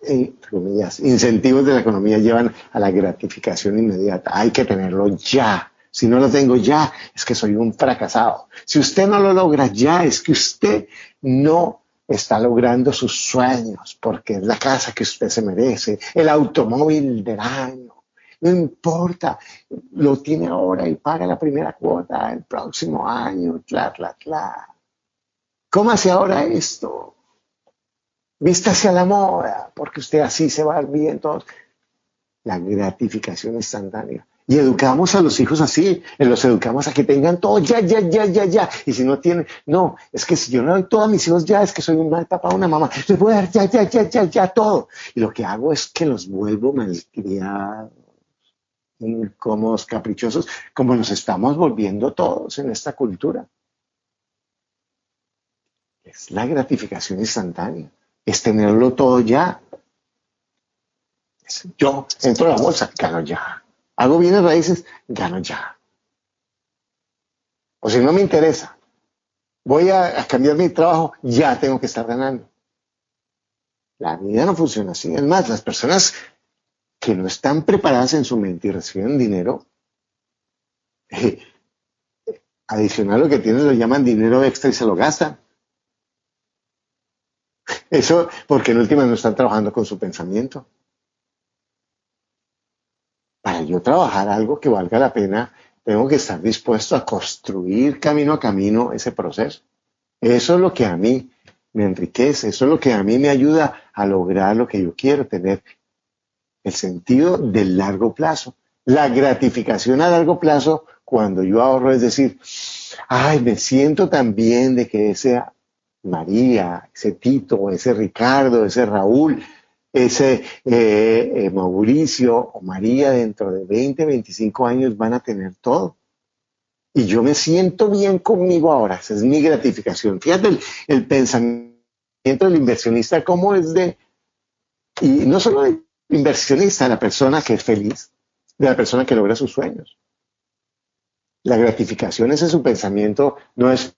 incentivos de la economía llevan a la gratificación inmediata. Hay que tenerlo ya. Si no lo tengo ya, es que soy un fracasado. Si usted no lo logra ya, es que usted no está logrando sus sueños, porque es la casa que usted se merece, el automóvil del año. No importa, lo tiene ahora y paga la primera cuota el próximo año, tla, tla, tla. ¿Cómo hace ahora esto? Vístase a la moda, porque usted así se va bien todos. La gratificación instantánea Y educamos a los hijos así, los educamos a que tengan todo ya, ya, ya, ya, ya. Y si no tienen, no, es que si yo no doy todo a mis hijos ya, es que soy un mal papá, una mamá. Les voy a dar ya, ya, ya, ya, ya todo. Y lo que hago es que los vuelvo malcriados, incómodos, caprichosos, como nos estamos volviendo todos en esta cultura. Es la gratificación instantánea, es tenerlo todo ya. yo entro a la bolsa, gano ya Hago bienes raíces, gano ya. O si no me interesa, voy a, cambiar mi trabajo, ya tengo que estar ganando. La vida no funciona así. Es más, las personas que no están preparadas en su mente y reciben dinero, eh, adicional lo que tienen lo llaman dinero extra y se lo gastan. Eso porque en última no están trabajando con su pensamiento para yo trabajar algo que valga la pena, tengo que estar dispuesto a construir camino a camino ese proceso. Eso es lo que a mí me enriquece, eso es lo que a mí me ayuda a lograr lo que yo quiero, tener el sentido del largo plazo. La gratificación a largo plazo cuando yo ahorro es decir, ay, me siento tan bien de que ese María, ese Tito, ese Ricardo, ese Raúl, ese eh, eh, Mauricio o María dentro de 20, 25 años van a tener todo. Y yo me siento bien conmigo ahora, esa es mi gratificación. Fíjate el, pensamiento del inversionista, cómo es de, y no solo del inversionista, la persona que es feliz, de la persona que logra sus sueños. La gratificación, ese es su pensamiento, no es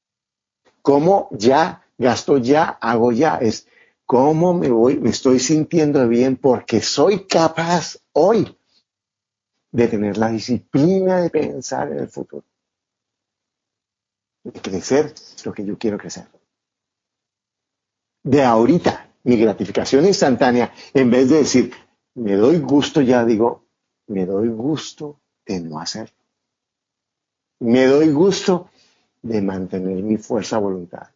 cómo ya, gasto ya, hago ya, es cómo me voy, me estoy sintiendo bien porque soy capaz hoy de tener la disciplina de pensar en el futuro, de crecer lo que yo quiero crecer. De ahorita, mi gratificación instantánea, en vez de decir, me doy gusto, ya digo, me doy gusto de no hacerlo. Me doy gusto de mantener mi fuerza voluntad.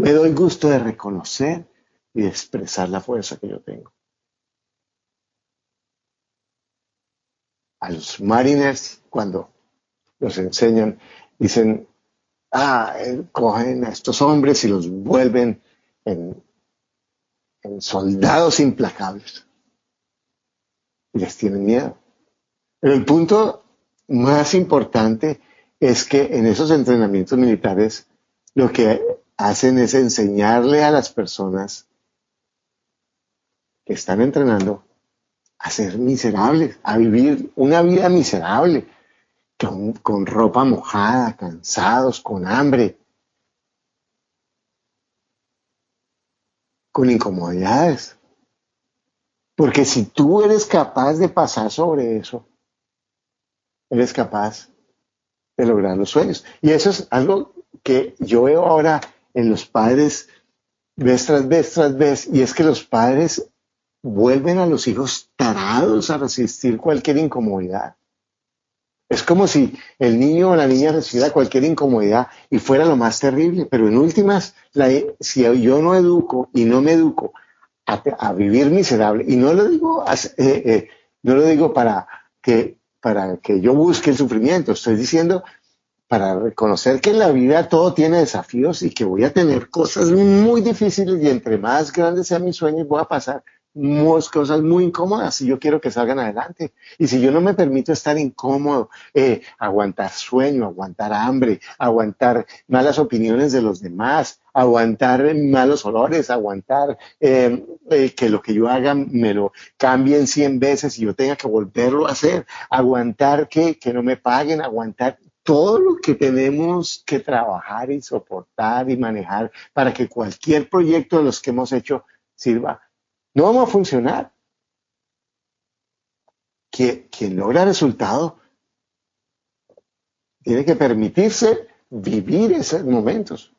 Me doy gusto de reconocer y de expresar la fuerza que yo tengo. A los mariners, cuando los enseñan, dicen, ah, eh, cogen a estos hombres y los vuelven en, en soldados implacables. Y les tienen miedo. Pero el punto más importante es que en esos entrenamientos militares lo que hacen es enseñarle a las personas que están entrenando a ser miserables, a vivir una vida miserable, con, ropa mojada, cansados, con hambre, con incomodidades. Porque si tú eres capaz de pasar sobre eso, eres capaz de lograr los sueños. Y eso es algo que yo veo ahora en los padres vez tras vez tras vez, y es que los padres vuelven a los hijos tarados a resistir cualquier incomodidad. Es como si el niño o la niña recibiera cualquier incomodidad y fuera lo más terrible, pero en últimas, si yo no educo y no me educo a, vivir miserable, y no lo digo, eh, eh, no lo digo para que, para que yo busque el sufrimiento, estoy diciendo para reconocer que en la vida todo tiene desafíos y que voy a tener cosas muy difíciles y entre más grandes sean mis sueños voy a pasar cosas muy incómodas si yo quiero que salgan adelante. Y si yo no me permito estar incómodo, eh, aguantar sueño, aguantar hambre, aguantar malas opiniones de los demás, aguantar malos olores, aguantar em, eh, que lo que yo haga me lo cambien 100 veces y yo tenga que volverlo a hacer, aguantar que, que no me paguen, aguantar todo lo que tenemos que trabajar y soportar y manejar para que cualquier proyecto de los que hemos hecho sirva no vamos a funcionar. Quien, logra resultado tiene que permitirse vivir esos momentos,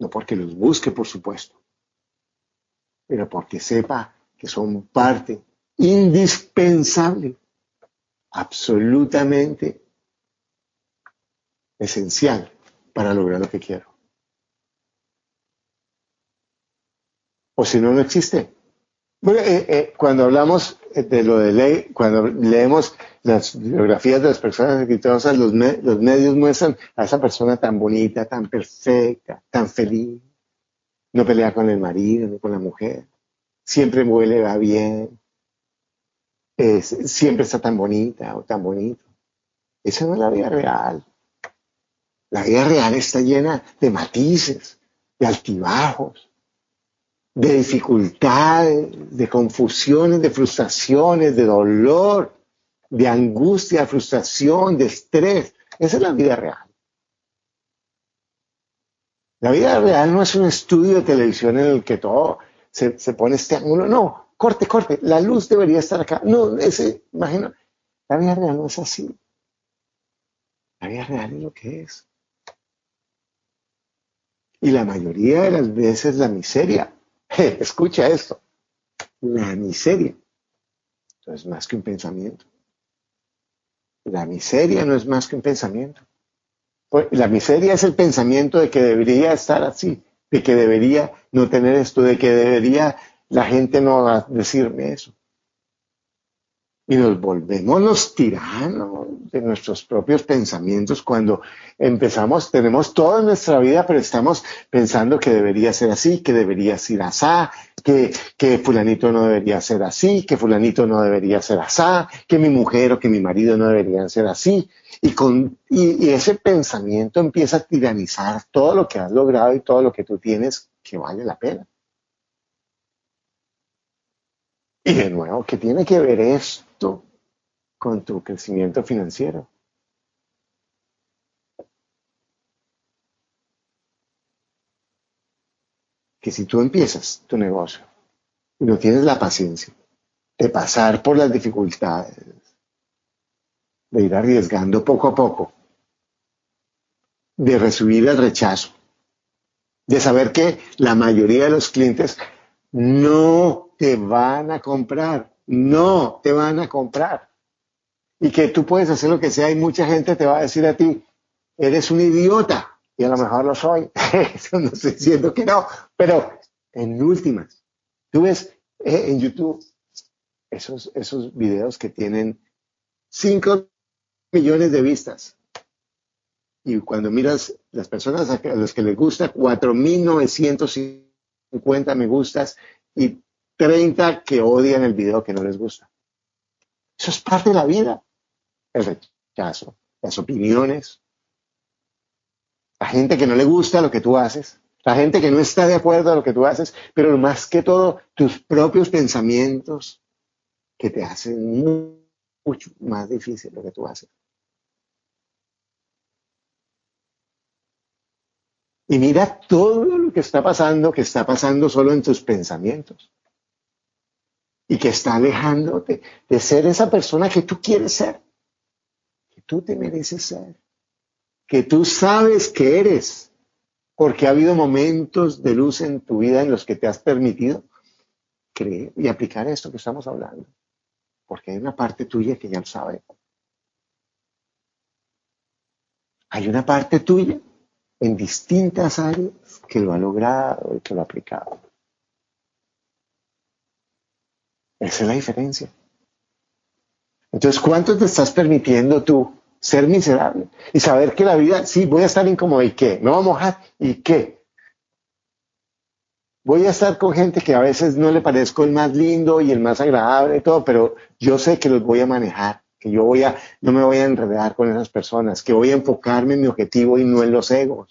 no porque los busque, por supuesto, pero porque sepa que son parte indispensable, absolutamente esencial para lograr lo que quiero. O si no, no existe. Bueno, eh, eh, cuando hablamos de lo de ley, cuando leemos las biografías de las personas exitosas, los, los medios muestran a esa persona tan bonita, tan perfecta, tan feliz. No pelea con el marido ni con la mujer. Siempre huele, va bien. siempre está tan bonita o tan bonito. Esa no es la vida real. La vida real está llena de matices, de altibajos, de dificultades, de confusiones, de frustraciones, de dolor, de angustia, frustración, de estrés. Esa es la vida real. La vida real no es un estudio de televisión en el que todo se, pone este ángulo. No, corte, corte. La luz debería estar acá. No, ese, imagino. La vida real no es así. La vida real es lo que es. Y la mayoría de las veces la miseria, escucha esto, la miseria no es más que un pensamiento. La miseria no es más que un pensamiento. Pues, la miseria es el pensamiento de que debería estar así, de que debería no tener esto, de que debería la gente no decirme eso y nos volvemos los tiranos de nuestros propios pensamientos cuando empezamos, tenemos toda nuestra vida, pero estamos pensando que debería ser así, que debería ser así, que, que fulanito no debería ser así, que fulanito no debería ser así, que mi mujer o que mi marido no deberían ser así. Y, con, y, y ese pensamiento empieza a tiranizar todo lo que has logrado y todo lo que tú tienes que vale la pena. Y de nuevo, ¿qué tiene que ver esto? Con tu crecimiento financiero. Que si tú empiezas tu negocio y no tienes la paciencia de pasar por las dificultades, de ir arriesgando poco a poco, de recibir el rechazo, de saber que la mayoría de los clientes no te van a comprar no te van a comprar. Y que tú puedes hacer lo que sea y mucha gente te va a decir a ti, eres un idiota. Y a lo mejor lo soy. No estoy diciendo que no. Pero en últimas, tú ves eh, en YouTube esos, esos videos que tienen 5 millones de vistas. Y cuando miras las personas a los que les gusta, 4.950 me gustas y 30 que odian el video que no les gusta. Eso es parte de la vida. El rechazo, las opiniones, la gente que no le gusta lo que tú haces, la gente que no está de acuerdo a lo que tú haces, pero más que todo tus propios pensamientos que te hacen mucho más difícil lo que tú haces. Y mira todo lo que está pasando, que está pasando solo en tus pensamientos y que está alejándote de ser esa persona que tú quieres ser, que tú te mereces ser, que tú sabes que eres, porque ha habido momentos de luz en tu vida en los que te has permitido creer y aplicar esto que estamos hablando, porque hay una parte tuya que ya lo sabe. Hay una parte tuya en distintas áreas que lo ha logrado y que lo ha aplicado. Esa es la diferencia. Entonces, ¿cuánto te estás permitiendo tú ser miserable? Y saber que la vida, sí, voy a estar incómodo, ¿y qué? ¿Me voy a mojar? ¿Y qué? Voy a estar con gente que a veces no le parezco el más lindo y el más agradable y todo, pero yo sé que los voy a manejar, que yo voy a, no me voy a enredar con esas personas, que voy a enfocarme en mi objetivo y no en los egos,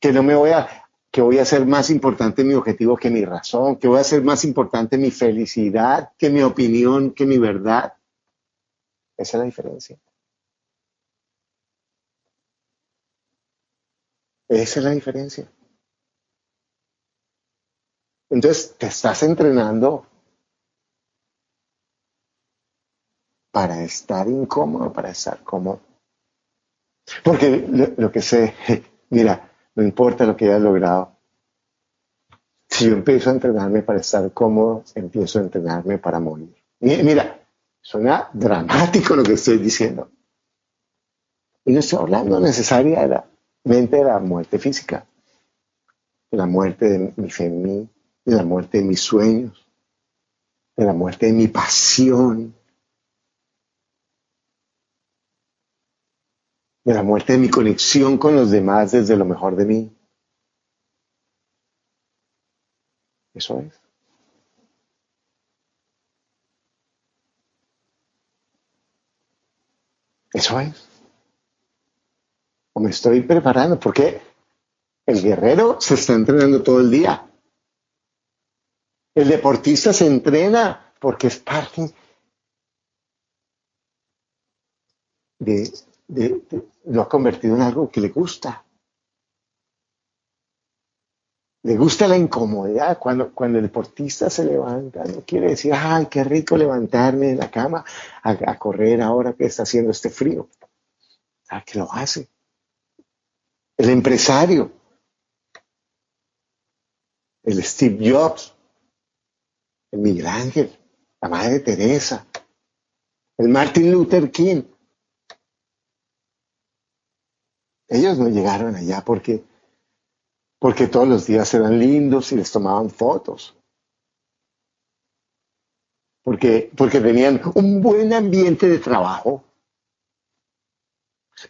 que no me voy a que voy a ser más importante mi objetivo que mi razón, que voy a ser más importante mi felicidad que mi opinión, que mi verdad. Esa es la diferencia. Esa es la diferencia. Entonces, te estás entrenando para estar incómodo, para estar cómodo. Porque lo, lo que sé, mira, no importa lo que hayas logrado. Si yo empiezo a entrenarme para estar cómodo, empiezo a entrenarme para morir. Mira, suena dramático lo que estoy diciendo. Y no estoy hablando necesariamente de la muerte física, de la muerte de mi fe en mí, de la muerte de mis sueños, de la muerte de mi pasión, de la muerte de mi conexión con los demás desde lo mejor de mí. Eso es. Eso es. O me estoy preparando porque el guerrero se está entrenando todo el día. El deportista se entrena porque es parte de, lo ha convertido en algo que le gusta. Le gusta la incomodidad. Cuando, cuando el deportista se levanta, no quiere decir, ay, qué rico levantarme de la cama a, correr ahora que está haciendo este frío. Ah, que lo hace. El empresario, el Steve Jobs, el Miguel Ángel, la Madre Teresa, el Martin Luther King. Ellos no llegaron allá porque, porque todos los días eran lindos y les tomaban fotos. Porque, porque tenían un buen ambiente de trabajo.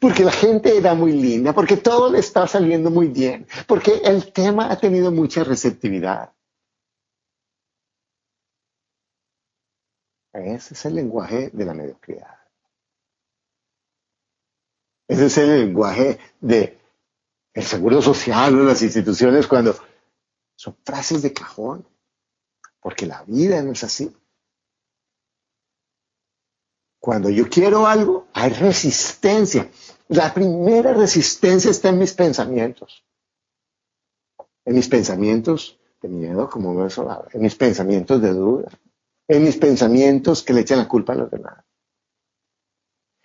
Porque la gente era muy linda, porque todo le estaba saliendo muy bien, porque el tema ha tenido mucha receptividad. Ese es el lenguaje de la mediocridad. Ese es el lenguaje de el seguro social o las instituciones cuando son frases de cajón, porque la vida no es así. Cuando yo quiero algo, hay resistencia. La primera resistencia está en mis pensamientos. En mis pensamientos de miedo, como me en mis pensamientos de duda, en mis pensamientos que le echan la culpa a los demás.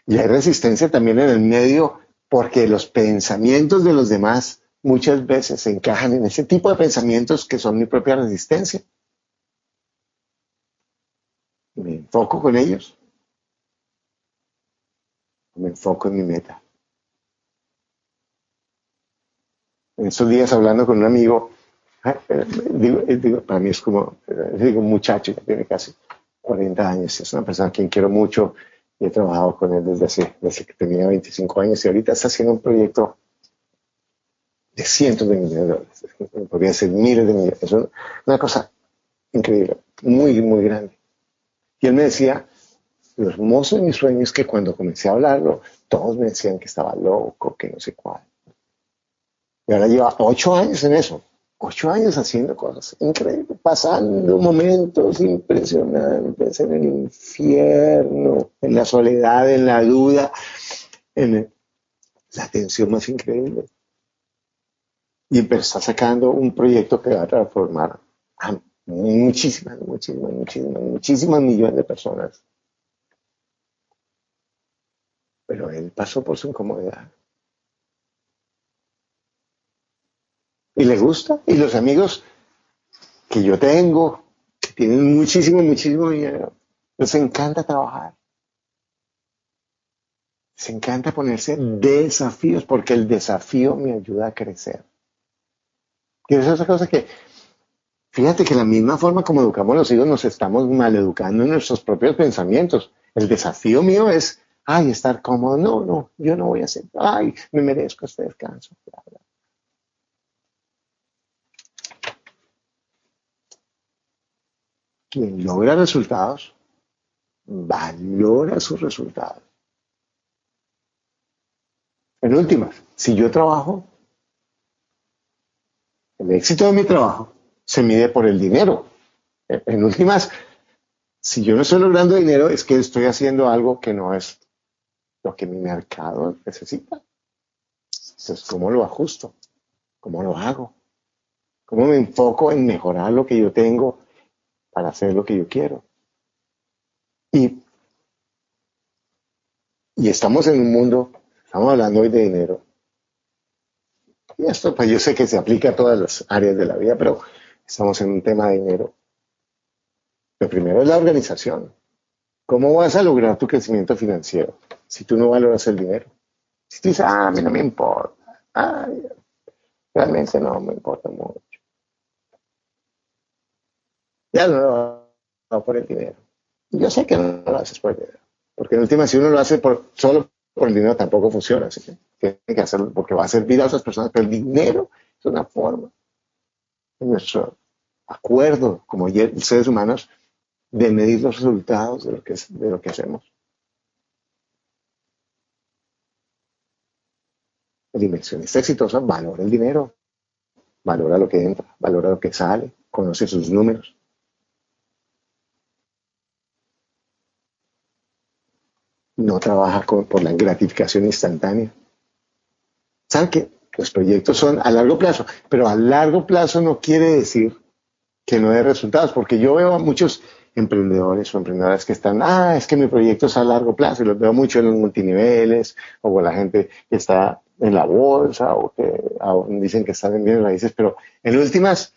Y hay resistencia también en el medio porque los pensamientos de los demás muchas veces se encajan en ese tipo de pensamientos que son mi propia resistencia. Me enfoco con ellos. Me enfoco en mi meta. En estos días hablando con un amigo, Ah, digo, para mí es como, digo, un muchacho que tiene casi 40 años, es una persona a quien quiero mucho y he trabajado con él desde, desde que tenía 25 años y ahorita está haciendo un proyecto de cientos de millones de dólares, podría ser miles de millones, es una cosa increíble, muy, muy grande. Y él me decía, lo hermoso de mis sueños es que cuando comencé a hablarlo, todos me decían que estaba loco, que no sé cuál. Y ahora lleva ocho años en eso ocho años haciendo cosas increíbles, pasando momentos impresionantes en el infierno, en la soledad, en la duda, en la tensión más increíble. Y está sacando un proyecto que va a transformar a muchísimas, muchísimas, muchísimas, muchísimas millones de personas. Pero él pasó por su incomodidad. Y le gusta. Y los amigos que yo tengo, que tienen muchísimo, muchísimo dinero, les encanta trabajar. Les encanta ponerse desafíos porque el desafío me ayuda a crecer. Y esa es otra cosa que, fíjate que la misma forma como educamos a los hijos nos estamos maleducando en nuestros propios pensamientos. El desafío mío es, ay, estar cómodo. No, no, yo no voy a hacer, ay, me merezco este descanso. Quien logra resultados valora sus resultados. En últimas, si yo trabajo, el éxito de mi trabajo se mide por el dinero. En últimas, si yo no estoy logrando dinero, es que estoy haciendo algo que no es lo que mi mercado necesita. Entonces, ¿cómo lo ajusto? ¿Cómo lo hago? ¿Cómo me enfoco en mejorar lo que yo tengo para hacer lo que yo quiero. Y, y estamos en un mundo, estamos hablando hoy de dinero. Y esto, pues yo sé que se aplica a todas las áreas de la vida, pero estamos en un tema de dinero. Lo primero es la organización. ¿Cómo vas a lograr tu crecimiento financiero si tú no valoras el dinero? Si tú dices, ah, a mí no me importa, realmente no me importa mucho. Ya no lo por el dinero. Yo sé que no lo haces por el dinero. Porque en última, si uno lo hace por, solo con el dinero tampoco funciona. Así que tiene que hacerlo porque va a servir a otras personas, pero el dinero es una forma en nuestro acuerdo como seres humanos de medir los resultados de lo que, de lo que hacemos. El inversionista exitoso valora el dinero, valora lo que entra, valora lo que sale, conoce sus números. No trabaja por la gratificación instantánea. ¿Saben que los proyectos son a largo plazo? Pero a largo plazo no quiere decir que no dé resultados, porque yo veo a muchos emprendedores o emprendedoras que están, ah, es que mi proyecto es a largo plazo, y los veo mucho en los multiniveles, o con la gente que está en la bolsa, o que dicen que están en bienes raíces, pero en últimas,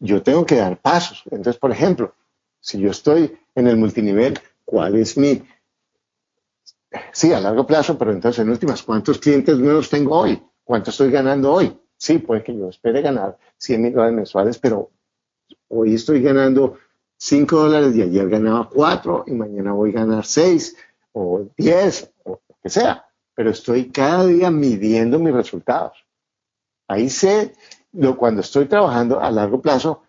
yo tengo que dar pasos. Entonces, por ejemplo, si yo estoy en el multinivel, ¿cuál es mi... Sí, a largo plazo, pero entonces en últimas, ¿cuántos clientes nuevos tengo hoy? ¿Cuánto estoy ganando hoy? Sí, puede que yo espere ganar 100 mil dólares mensuales, pero hoy estoy ganando 5 dólares y ayer ganaba 4 y mañana voy a ganar 6 o 10 o lo que sea. Pero estoy cada día midiendo mis resultados. Ahí sé, lo, cuando estoy trabajando a largo plazo,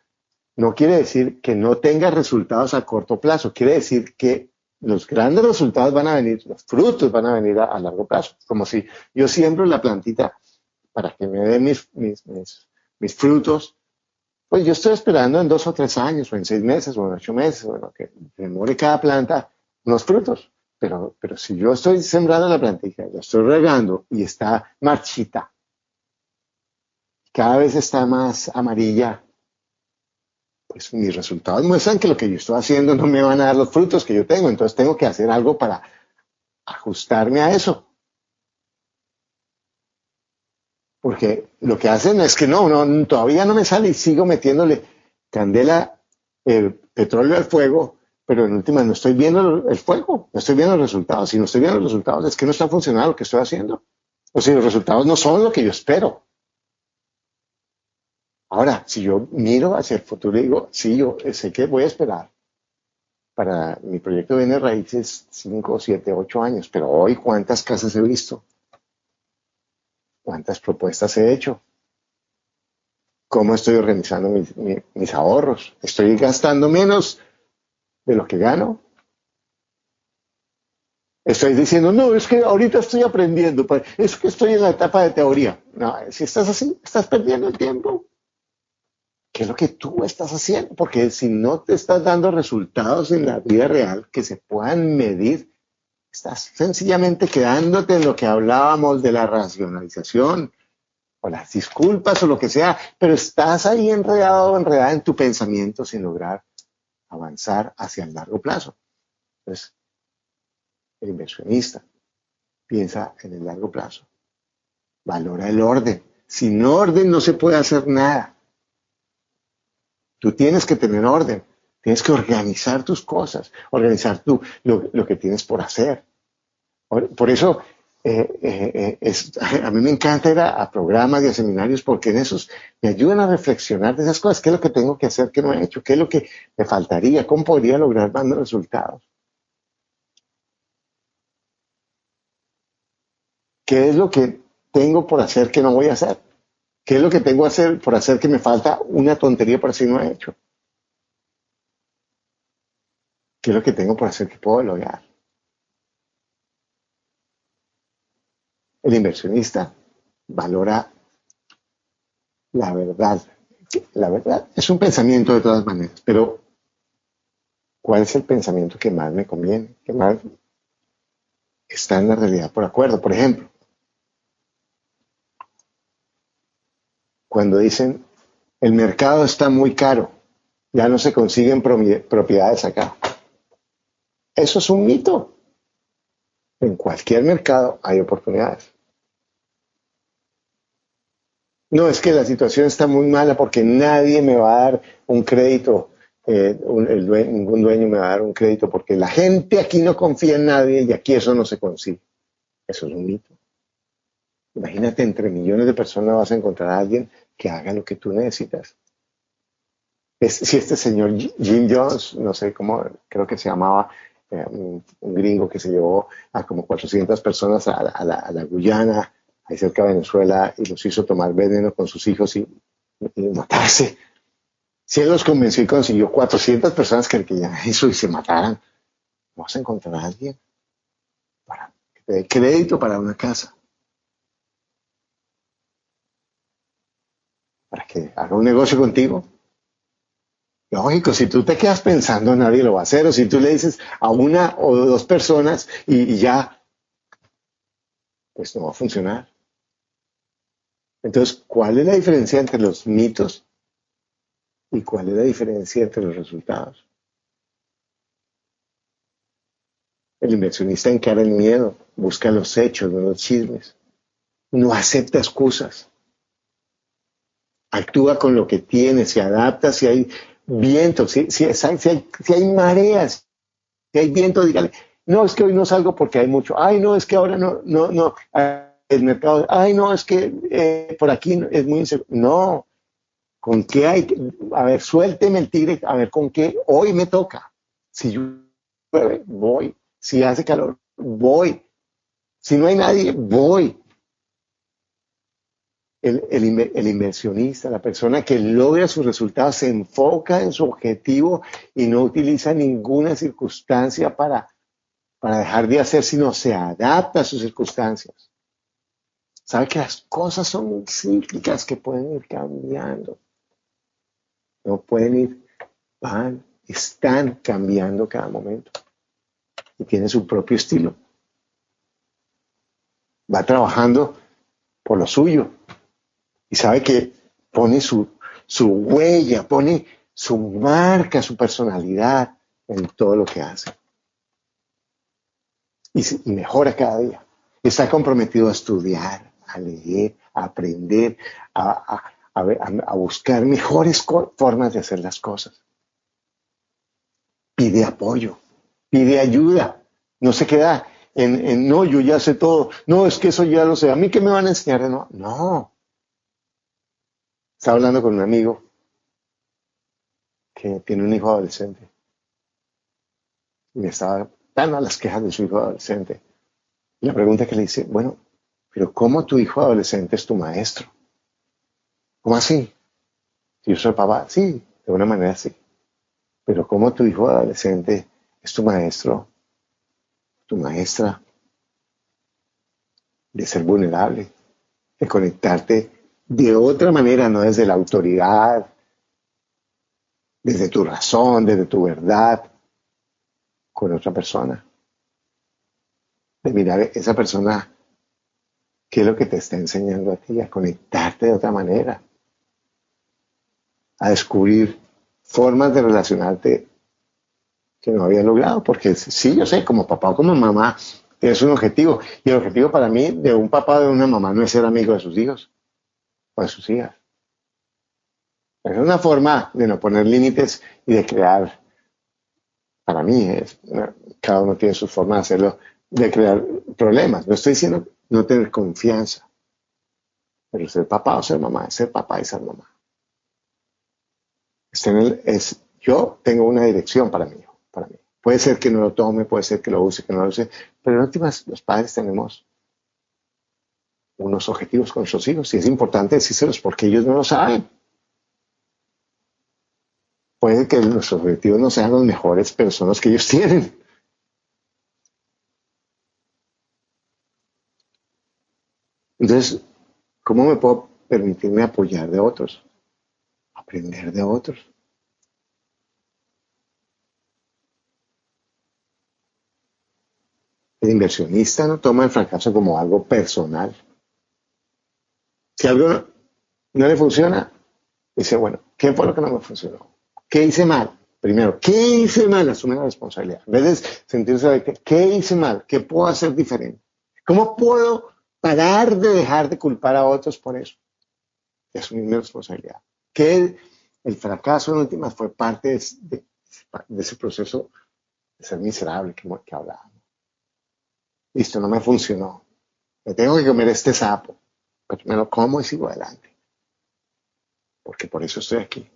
no quiere decir que no tenga resultados a corto plazo, quiere decir que los grandes resultados van a venir, los frutos van a venir a, largo plazo, como si yo siembro la plantita para que me dé mis, mis, mis, frutos pues yo estoy esperando en dos o tres años, o en seis meses, o en ocho meses, o que demore cada planta unos frutos. Pero, pero si yo estoy sembrando la plantilla, la estoy regando y está marchita, cada vez está más amarilla, pues mis resultados muestran que lo que yo estoy haciendo no me van a dar los frutos que yo tengo. Entonces tengo que hacer algo para ajustarme a eso. porque lo que hacen es que no, no, todavía no me sale y sigo metiéndole candela, el petróleo al fuego, pero en última no estoy viendo el fuego, no estoy viendo los resultados. Si no estoy viendo los resultados, es que no está funcionando lo que estoy haciendo. O si los resultados no son lo que yo espero. Ahora, si yo miro hacia el futuro y digo, sí, yo sé que voy a esperar para mi proyecto de raíces 5, 7, 8 años, pero hoy cuántas casas he visto, ¿Cuántas propuestas he hecho? ¿Cómo estoy organizando mis, ahorros? ¿Estoy gastando menos de lo que gano? Estoy diciendo, no, es que ahorita estoy aprendiendo, es que estoy en la etapa de teoría. No, si estás así, estás perdiendo el tiempo. ¿Qué es lo que tú estás haciendo? Porque si no te estás dando resultados en la vida real que se puedan medir, Estás sencillamente quedándote en lo que hablábamos de la racionalización o las disculpas o lo que sea, pero estás ahí enredado o enredada en tu pensamiento sin lograr avanzar hacia el largo plazo. Entonces, el inversionista piensa en el largo plazo, valora el orden. Sin orden no se puede hacer nada. Tú tienes que tener orden. Tienes que organizar tus cosas, organizar tú lo, que tienes por hacer. Por, eso eh, eh, eh, a mí me encanta ir a, programas y a seminarios porque en esos me ayudan a reflexionar de esas cosas. ¿Qué es lo que tengo que hacer que no he hecho? ¿Qué es lo que me faltaría? ¿Cómo podría lograr más resultados? ¿Qué es lo que tengo por hacer que no voy a hacer? ¿Qué es lo que tengo que hacer por hacer que me falta una tontería por si no he hecho? ¿Qué es lo que tengo por hacer que puedo lograr? El inversionista valora la verdad. La verdad es un pensamiento de todas maneras, pero ¿cuál es el pensamiento que más me conviene? ¿Qué más está en la realidad por acuerdo? Por ejemplo, cuando dicen el mercado está muy caro, ya no se consiguen propiedades acá. Eso es un mito. En cualquier mercado hay oportunidades. No, es que la situación está muy mala porque nadie me va a dar un crédito, eh, ningún dueño me va a dar un crédito porque la gente aquí no confía en nadie y aquí eso no se consigue. Eso es un mito. Imagínate, entre millones de personas vas a encontrar a alguien que haga lo que tú necesitas. si este señor Jim Jones, no sé cómo, creo que se llamaba, eh, un, gringo que se llevó a como 400 personas a, la, Guyana, ahí cerca de Venezuela, y los hizo tomar veneno con sus hijos y, matarse. Si él los convenció y consiguió 400 personas que querían eso y se mataran, vas a encontrar a alguien para que te dé crédito para una casa. Para que haga un negocio contigo. Lógico, si tú te quedas pensando, nadie lo va a hacer. O si tú le dices a una o dos personas y, ya, pues no va a funcionar. Entonces, ¿cuál es la diferencia entre los mitos y cuál es la diferencia entre los resultados? El inversionista encara el miedo, busca los hechos, no los chismes. No acepta excusas. Actúa con lo que tiene, se adapta si hay viento, si, hay, si hay mareas, si hay viento, dígale, no, es que hoy no salgo porque hay mucho, ay, no, es que ahora no, no, no, el mercado, ay, no, es que eh, por aquí es muy inseguro. No, ¿con qué hay? A ver, suélteme el tigre, a ver, ¿con qué hoy me toca? Si llueve, voy. Si hace calor, voy. Si no hay nadie, voy el, inversionista, la persona que logra sus resultados, se enfoca en su objetivo y no utiliza ninguna circunstancia para, para dejar de hacer, sino se adapta a sus circunstancias. Sabe que las cosas son cíclicas que pueden ir cambiando. No pueden ir, van, están cambiando cada momento. Y tiene su propio estilo. Va trabajando por lo suyo, y sabe que pone su, huella, pone su marca, su personalidad en todo lo que hace. Y, mejora cada día. Está comprometido a estudiar, a leer, a aprender, a, buscar mejores formas de hacer las cosas. Pide apoyo, pide ayuda. No se queda en, en, no, yo ya sé todo. No, es que eso ya lo sé. ¿A mí qué me van a enseñar? No, no. Estaba hablando con un amigo que tiene un hijo adolescente. Y me estaba dando las quejas de su hijo adolescente. La pregunta que le hice, bueno, pero ¿cómo tu hijo adolescente es tu maestro? ¿Cómo así? Si yo soy papá, sí, de una manera sí. Pero ¿cómo tu hijo adolescente es tu maestro, tu maestra de ser vulnerable, de conectarte de otra manera, no desde la autoridad, desde tu razón, desde tu verdad, con otra persona. De mirar esa persona, qué es lo que te está enseñando a ti, a conectarte de otra manera, a descubrir formas de relacionarte que no había logrado, porque sí, yo sé, como papá o como mamá, tienes un objetivo, y el objetivo para mí de un papá o de una mamá no es ser amigo de sus hijos para sus hijas. Es una forma de no poner límites y de crear, para mí, cada uno tiene su forma de hacerlo, de crear problemas. No estoy diciendo no tener confianza, pero ser papá o ser mamá, ser papá y ser mamá. Es, yo tengo una dirección para mí, para mí. Puede ser que no lo tome, puede ser que lo use, que no lo use, pero en últimas los padres tenemos unos objetivos con sus hijos y es importante decírselos porque ellos no lo saben. Puede que nuestros objetivos no sean las mejores personas que ellos tienen. Entonces, ¿cómo me puedo permitirme apoyar de otros? Aprender de otros. El inversionista no toma el fracaso como algo personal. Si algo no, le funciona, dice, bueno, ¿qué fue lo que no me funcionó? ¿Qué hice mal? Primero, ¿qué hice mal? Asume la responsabilidad. En vez de sentirse de ¿qué hice mal? ¿Qué puedo hacer diferente? ¿Cómo puedo parar de dejar de culpar a otros por eso? Y asumir mi responsabilidad. Que el, fracaso en últimas fue parte de, ese proceso de ser miserable que, que hablábamos. Listo, no me funcionó. Me tengo que comer este sapo pero me lo como sigo adelante. Porque por eso estoy aquí.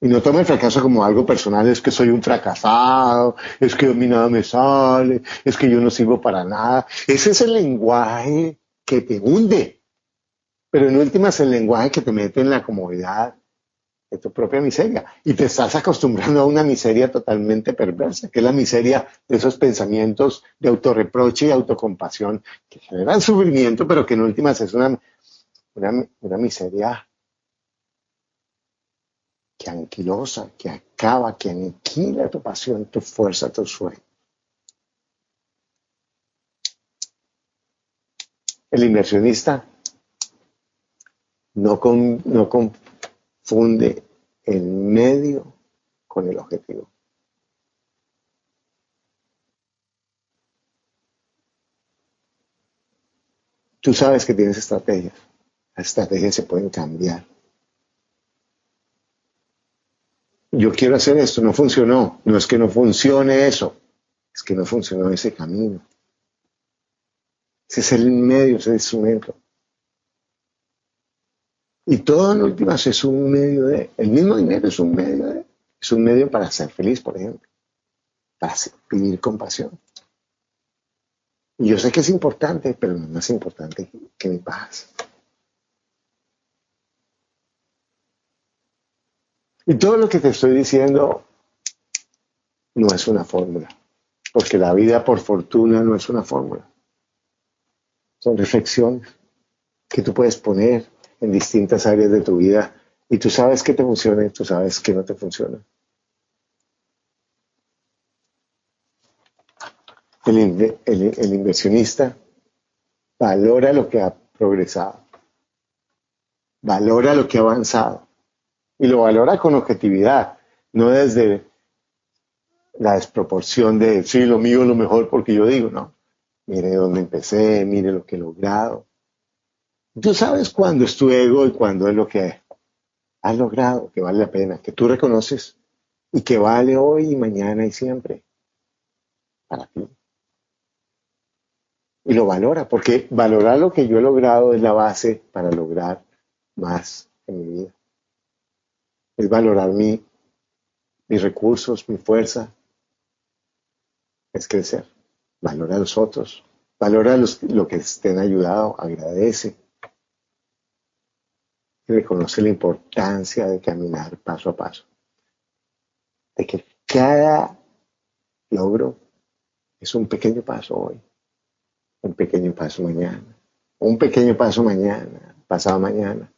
Y no toma el fracaso como algo personal, es que soy un fracasado, es que a mí nada me sale, es que yo no sirvo para nada. Ese es el lenguaje que te hunde. Pero en última es el lenguaje que te mete en la comodidad de tu propia miseria. Y te estás acostumbrando a una miseria totalmente perversa, que es la miseria de esos pensamientos de autorreproche y autocompasión que generan sufrimiento, pero que en últimas es una, una, una miseria que anquilosa, que acaba, que aniquila tu pasión, tu fuerza, tu sueño. El inversionista no, no confunde el medio con el objetivo. Tú sabes que tienes estrategias. Las estrategias se pueden cambiar yo quiero hacer esto, no funcionó. No es que no funcione eso, es que no funcionó ese camino. Ese es el medio, ese es el instrumento. Y todo en últimas es un medio de, el mismo dinero es un medio de, es un medio para ser feliz, por ejemplo, para vivir con pasión. Y yo sé que es importante, pero no es más importante que mi paz. Y todo lo que te estoy diciendo no es una fórmula, porque la vida por fortuna no es una fórmula. Son reflexiones que tú puedes poner en distintas áreas de tu vida y tú sabes que te funciona y tú sabes que no te funciona. El, el inversionista valora lo que ha progresado, valora lo que ha avanzado y lo valora con objetividad, no desde la desproporción de, sí, lo mío es lo mejor porque yo digo, no, mire dónde empecé, mire lo que he logrado. Tú sabes cuándo es tu ego y cuándo es lo que has logrado, que vale la pena, que tú reconoces y que vale hoy y mañana y siempre para ti. Y lo valora, porque valorar lo que yo he logrado es la base para lograr más en mi vida es valorar mi, mis recursos, mi fuerza, es crecer. Valora a los otros, valora los, lo que te han ayudado, agradece. Y reconoce la importancia de caminar paso a paso. De que cada logro es un pequeño paso hoy, un pequeño paso mañana, un pequeño paso mañana, pasado mañana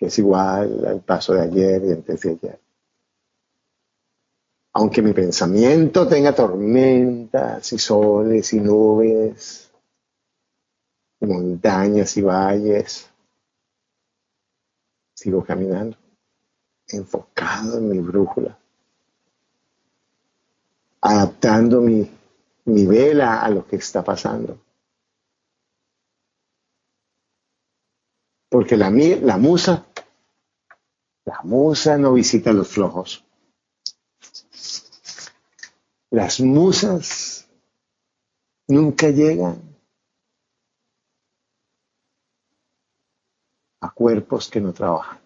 que es igual al paso de ayer y antes de ayer. Aunque mi pensamiento tenga tormentas y soles y nubes, montañas y valles, sigo caminando, enfocado en mi brújula, adaptando mi, mi vela a lo que está pasando. Porque la, la musa la musa no visita a los flojos. Las musas nunca llegan a cuerpos que no trabajan.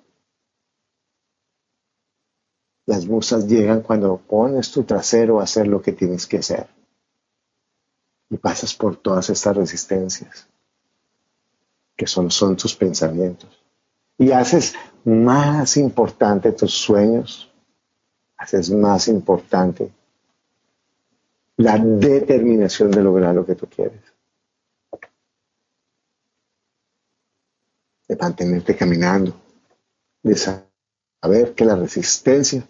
Las musas llegan cuando pones tu trasero a hacer lo que tienes que hacer. Y pasas por todas estas resistencias, que son, son tus pensamientos y haces más importante tus sueños, haces más importante la determinación de lograr lo que tú quieres. De mantenerte caminando, de saber que la resistencia,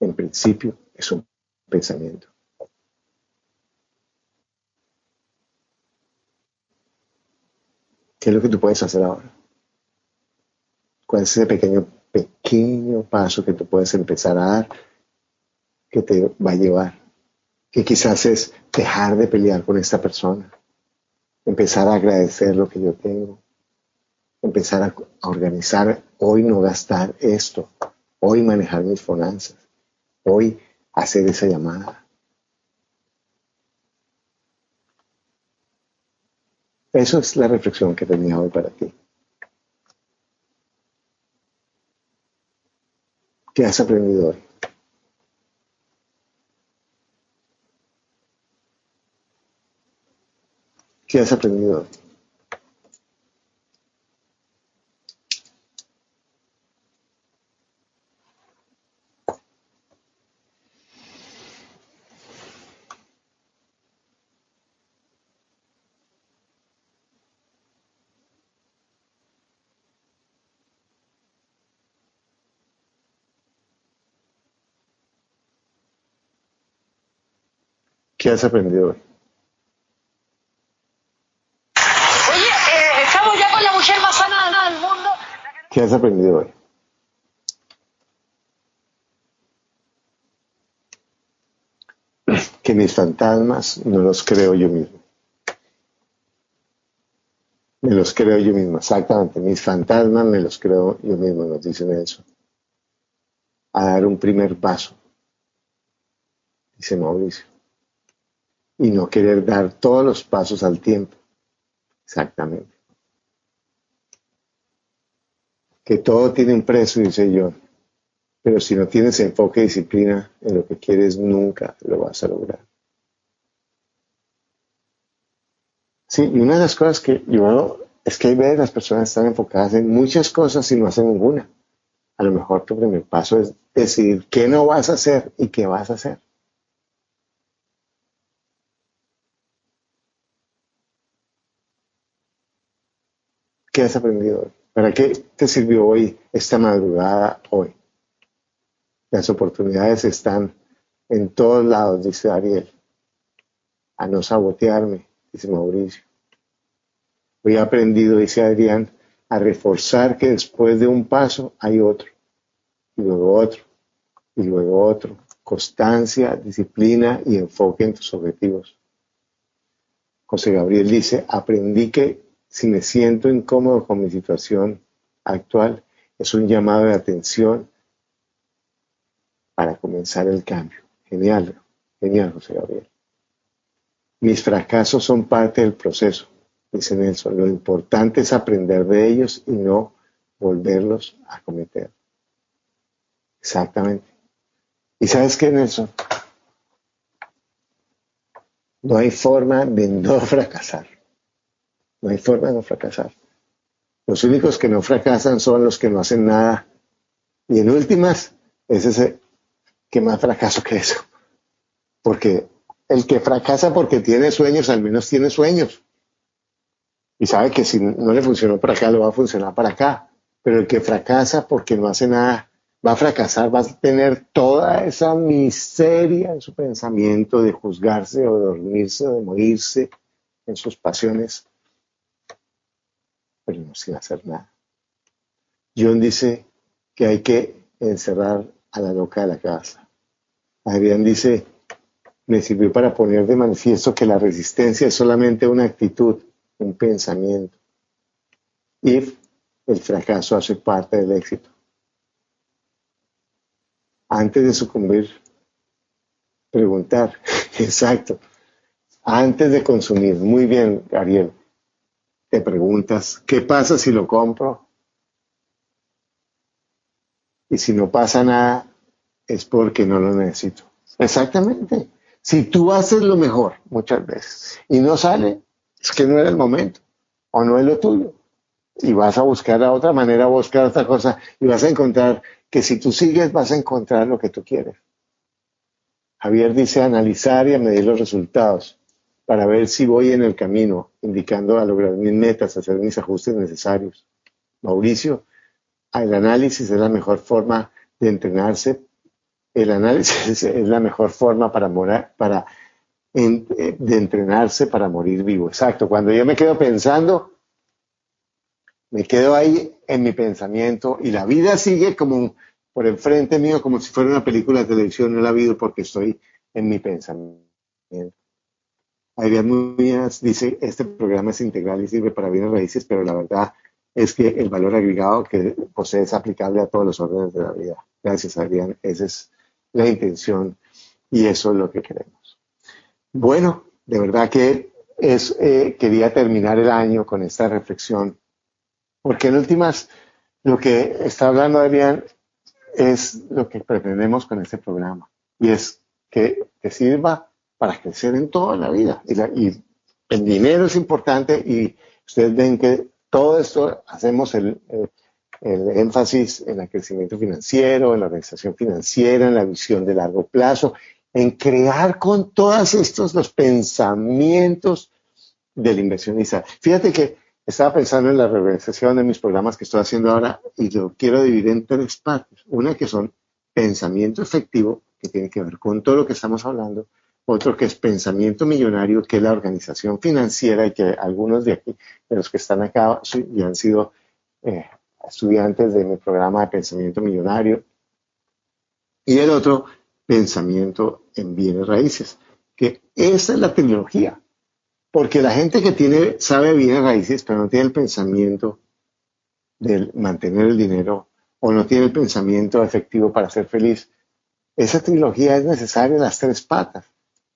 en principio, es un pensamiento. ¿Qué es lo que tú puedes hacer ahora? ¿Cuál es ese pequeño, pequeño paso que tú puedes empezar a dar que te va a llevar? Que quizás es dejar de pelear con esta persona, empezar a agradecer lo que yo tengo, empezar a, organizar, hoy no gastar esto, hoy manejar mis finanzas, hoy hacer esa llamada. Eso es la reflexión que tenía hoy para ti. ¿Qué has aprendido hoy? ¿Qué has aprendido hoy? ¿Qué has aprendido hoy? Oye, eh, estamos ya con la mujer más sana del mundo. ¿Qué has aprendido hoy? Que mis fantasmas no los creo yo mismo. Me los creo yo mismo, exactamente. Mis fantasmas me los creo yo mismo, nos dicen eso. A dar un primer paso, dice Mauricio y no querer dar todos los pasos al tiempo. Exactamente. Que todo tiene un precio, dice yo. Pero si no tienes enfoque y disciplina en lo que quieres, nunca lo vas a lograr. Sí, y una de las cosas que yo es que hay veces las personas están enfocadas en muchas cosas y no hacen ninguna. A lo mejor tu primer paso es decidir qué no vas a hacer y qué vas a hacer. ¿Qué has aprendido hoy? ¿Para qué te sirvió hoy esta madrugada hoy? Las oportunidades están en todos lados, dice Ariel. A no sabotearme, dice Mauricio. Hoy he aprendido, dice Adrián, a reforzar que después de un paso hay otro, y luego otro, y luego otro. Constancia, disciplina y enfoque en tus objetivos. José Gabriel dice, aprendí que si me siento incómodo con mi situación actual, es un llamado de atención para comenzar el cambio. Genial, genial, José Gabriel. Mis fracasos son parte del proceso, dice Nelson. Lo importante es aprender de ellos y no volverlos a cometer. Exactamente. ¿Y sabes qué, Nelson? No hay forma de no fracasar. No hay forma de no fracasar. Los únicos que no fracasan son los que no hacen nada. Y en últimas, es ese que más fracaso que eso. Porque el que fracasa porque tiene sueños, al menos tiene sueños. Y sabe que si no le funcionó para acá, lo va a funcionar para acá. Pero el que fracasa porque no hace nada, va a fracasar, va a tener toda esa miseria en su pensamiento de juzgarse o de dormirse o de morirse en sus pasiones pero sin hacer nada. John dice que hay que encerrar a la loca de la casa. Adrián dice, me sirvió para poner de manifiesto que la resistencia es solamente una actitud, un pensamiento. Y el fracaso hace parte del éxito. Antes de sucumbir, preguntar, exacto, antes de consumir. Muy bien, Ariel te preguntas, ¿qué pasa si lo compro? Y si no pasa nada, es porque no lo necesito. Exactamente. Si tú haces lo mejor muchas veces y no sale, es que no era el momento o no es lo tuyo. Y vas a buscar a otra manera, a buscar otra cosa y vas a encontrar que si tú sigues vas a encontrar lo que tú quieres. Javier dice analizar y a medir los resultados para ver si voy en el camino, indicando a lograr mis metas, hacer mis ajustes necesarios. Mauricio, el análisis es la mejor forma de entrenarse. El análisis es la mejor forma para morar, para de entrenarse para morir vivo. Exacto. Cuando yo me quedo pensando, me quedo ahí en mi pensamiento y la vida sigue como por enfrente mío, como si fuera una película de televisión. No la vivo porque estoy en mi pensamiento. Adrián Muñoz dice, este programa es integral y sirve para bienes raíces, pero la verdad es que el valor agregado que posee es aplicable a todos los órdenes de la vida. Gracias, Adrián. Esa es la intención y eso es lo que queremos. Bueno, de verdad que es, eh, quería terminar el año con esta reflexión, porque en últimas, lo que está hablando Adrián es lo que pretendemos con este programa. Y es que te sirva para crecer en toda la vida. Y, el dinero es importante y ustedes ven que todo esto hacemos el, el, énfasis en el crecimiento financiero, en la organización financiera, en la visión de largo plazo, en crear con todos estos los pensamientos del inversionista. Fíjate que estaba pensando en la reorganización de mis programas que estoy haciendo ahora y lo quiero dividir en tres partes. Una que son pensamiento efectivo, que tiene que ver con todo lo que estamos hablando. Otro que es pensamiento millonario, que es la organización financiera y que algunos de aquí, de los que están acá, ya han sido eh, estudiantes de mi programa de pensamiento millonario. Y el otro, pensamiento en bienes raíces, que esa es la tecnología. Porque la gente que tiene, sabe bienes raíces, pero no tiene el pensamiento de mantener el dinero o no tiene el pensamiento efectivo para ser feliz, esa trilogía es necesaria las tres patas.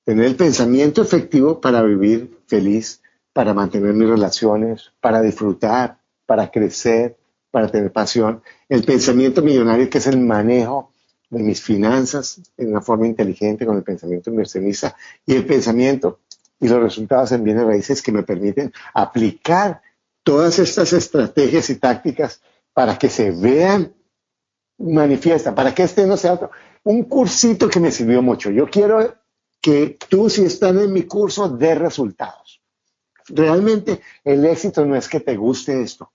Tener el pensamiento efectivo para vivir feliz, para mantener mis relaciones, para disfrutar, para crecer, para tener pasión. El pensamiento millonario, que es el manejo de mis finanzas en una forma inteligente con el pensamiento inversionista. Y el pensamiento y los resultados en bienes raíces que me permiten aplicar todas estas estrategias y tácticas para que se vean manifiesta, para que este no sea otro. Un cursito que me sirvió mucho. Yo quiero que tú, si estás en mi curso, de resultados. Realmente el éxito no es que te guste esto,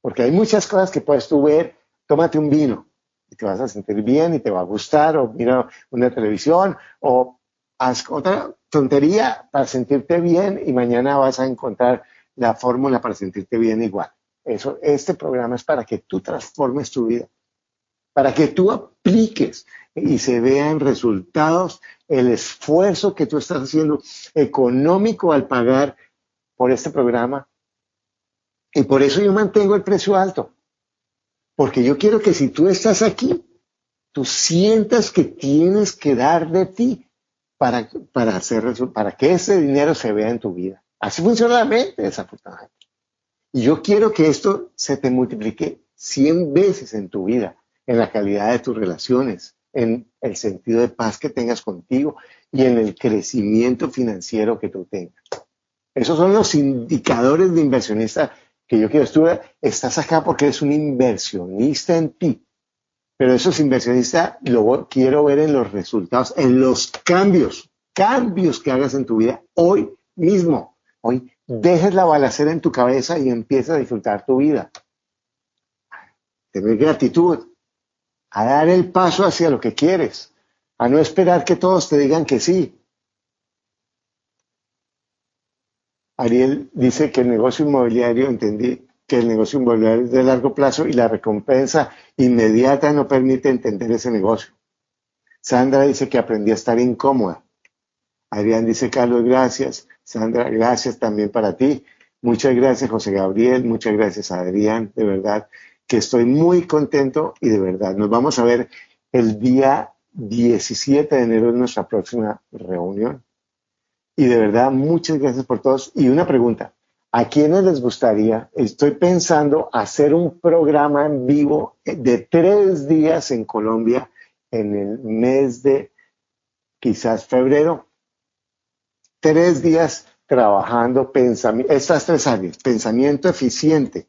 porque hay muchas cosas que puedes tú ver. Tómate un vino y te vas a sentir bien y te va a gustar, o mira una televisión, o haz otra tontería para sentirte bien y mañana vas a encontrar la fórmula para sentirte bien igual. Eso, este programa es para que tú transformes tu vida, para que tú apliques y se vean resultados el esfuerzo que tú estás haciendo económico al pagar por este programa. Y por eso yo mantengo el precio alto. Porque yo quiero que si tú estás aquí, tú sientas que tienes que dar de ti para, para, hacer, para que ese dinero se vea en tu vida. Así funciona la mente, desafortunadamente. Y yo quiero que esto se te multiplique 100 veces en tu vida, en la calidad de tus relaciones, en el sentido de paz que tengas contigo y en el crecimiento financiero que tú tengas. Esos son los indicadores de inversionista que yo quiero. Tú estás acá porque eres un inversionista en ti. Pero esos inversionistas lo quiero ver en los resultados, en los cambios, cambios que hagas en tu vida hoy mismo. Hoy dejes la balacera en tu cabeza y empieza a disfrutar tu vida. Tener gratitud, a dar el paso hacia lo que quieres, a no esperar que todos te digan que sí. Ariel dice que el negocio inmobiliario, entendí que el negocio inmobiliario es de largo plazo y la recompensa inmediata no permite entender ese negocio. Sandra dice que aprendí a estar incómoda. Adrián dice, Carlos, gracias. Sandra, gracias también para ti. Muchas gracias, José Gabriel. Muchas gracias, Adrián. De verdad, que estoy muy contento y de verdad nos vamos a ver el día 17 de enero en nuestra próxima reunión. Y de verdad, muchas gracias por todos. Y una pregunta, ¿a quiénes les gustaría? Estoy pensando hacer un programa en vivo de tres días en Colombia en el mes de quizás febrero. Tres días trabajando pensamiento, estas tres áreas, pensamiento eficiente,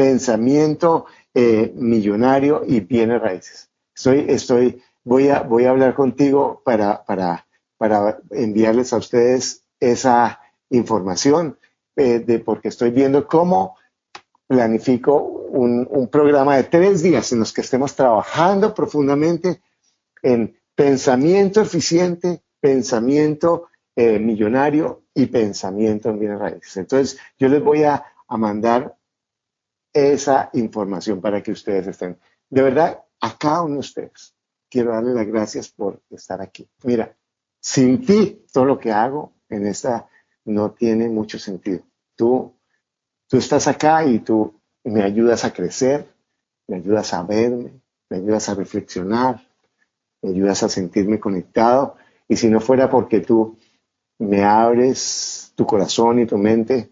pensamiento eh, millonario y bienes raíces. Estoy, estoy, voy, a, voy a hablar contigo para, para, para enviarles a ustedes esa información, eh, de, porque estoy viendo cómo planifico un, programa de tres días en los que estemos trabajando profundamente en pensamiento eficiente, pensamiento eh, millonario y pensamiento en bienes raíces. Entonces, yo les voy a mandar esa información para que ustedes estén. De verdad, a cada uno de ustedes quiero darle las gracias por estar aquí. Mira, sin ti, todo lo que hago en esta no tiene mucho sentido. Tú, tú estás acá y tú me ayudas a crecer, me ayudas a verme, me ayudas a reflexionar, me ayudas a sentirme conectado. Y si no fuera porque tú me abres tu corazón y tu mente,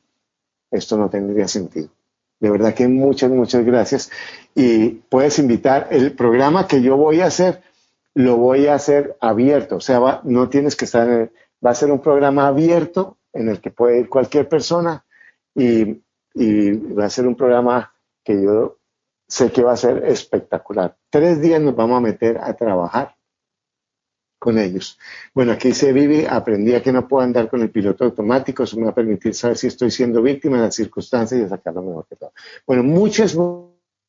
esto no tendría sentido. De verdad que muchas, muchas gracias. Y puedes invitar, el programa que yo voy a hacer, lo voy a hacer abierto. O sea, no tienes que estar, en va a ser un programa abierto en el que puede ir cualquier persona y, y va a ser un programa que yo sé que va a ser espectacular. Tres días nos vamos a meter a trabajar con ellos. Bueno, aquí se vive, aprendí a que no puedo andar con el piloto automático, eso me va a permitir saber si estoy siendo víctima de las circunstancias y sacar lo mejor que todo. Bueno, muchas,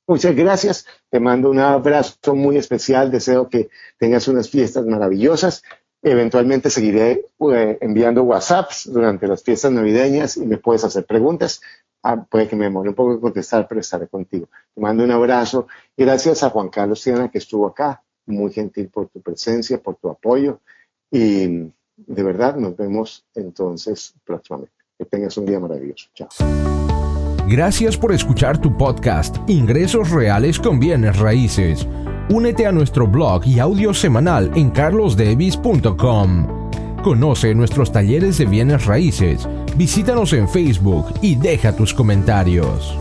muchas gracias, te mando un abrazo muy especial, deseo que tengas unas fiestas maravillosas. Eventualmente seguiré eh, enviando WhatsApps durante las fiestas navideñas y me puedes hacer preguntas. Ah, puede que me demore un poco contestar, pero estaré contigo. Te mando un abrazo gracias a Juan Carlos Tiana que estuvo acá muy gentil por tu presencia, por tu apoyo y de verdad nos vemos entonces próximamente. Que tengas un día maravilloso. Chao. Gracias por escuchar tu podcast Ingresos Reales con Bienes Raíces. Únete a nuestro blog y audio semanal en carlosdevis.com. Conoce nuestros talleres de bienes raíces, visítanos en Facebook y deja tus comentarios.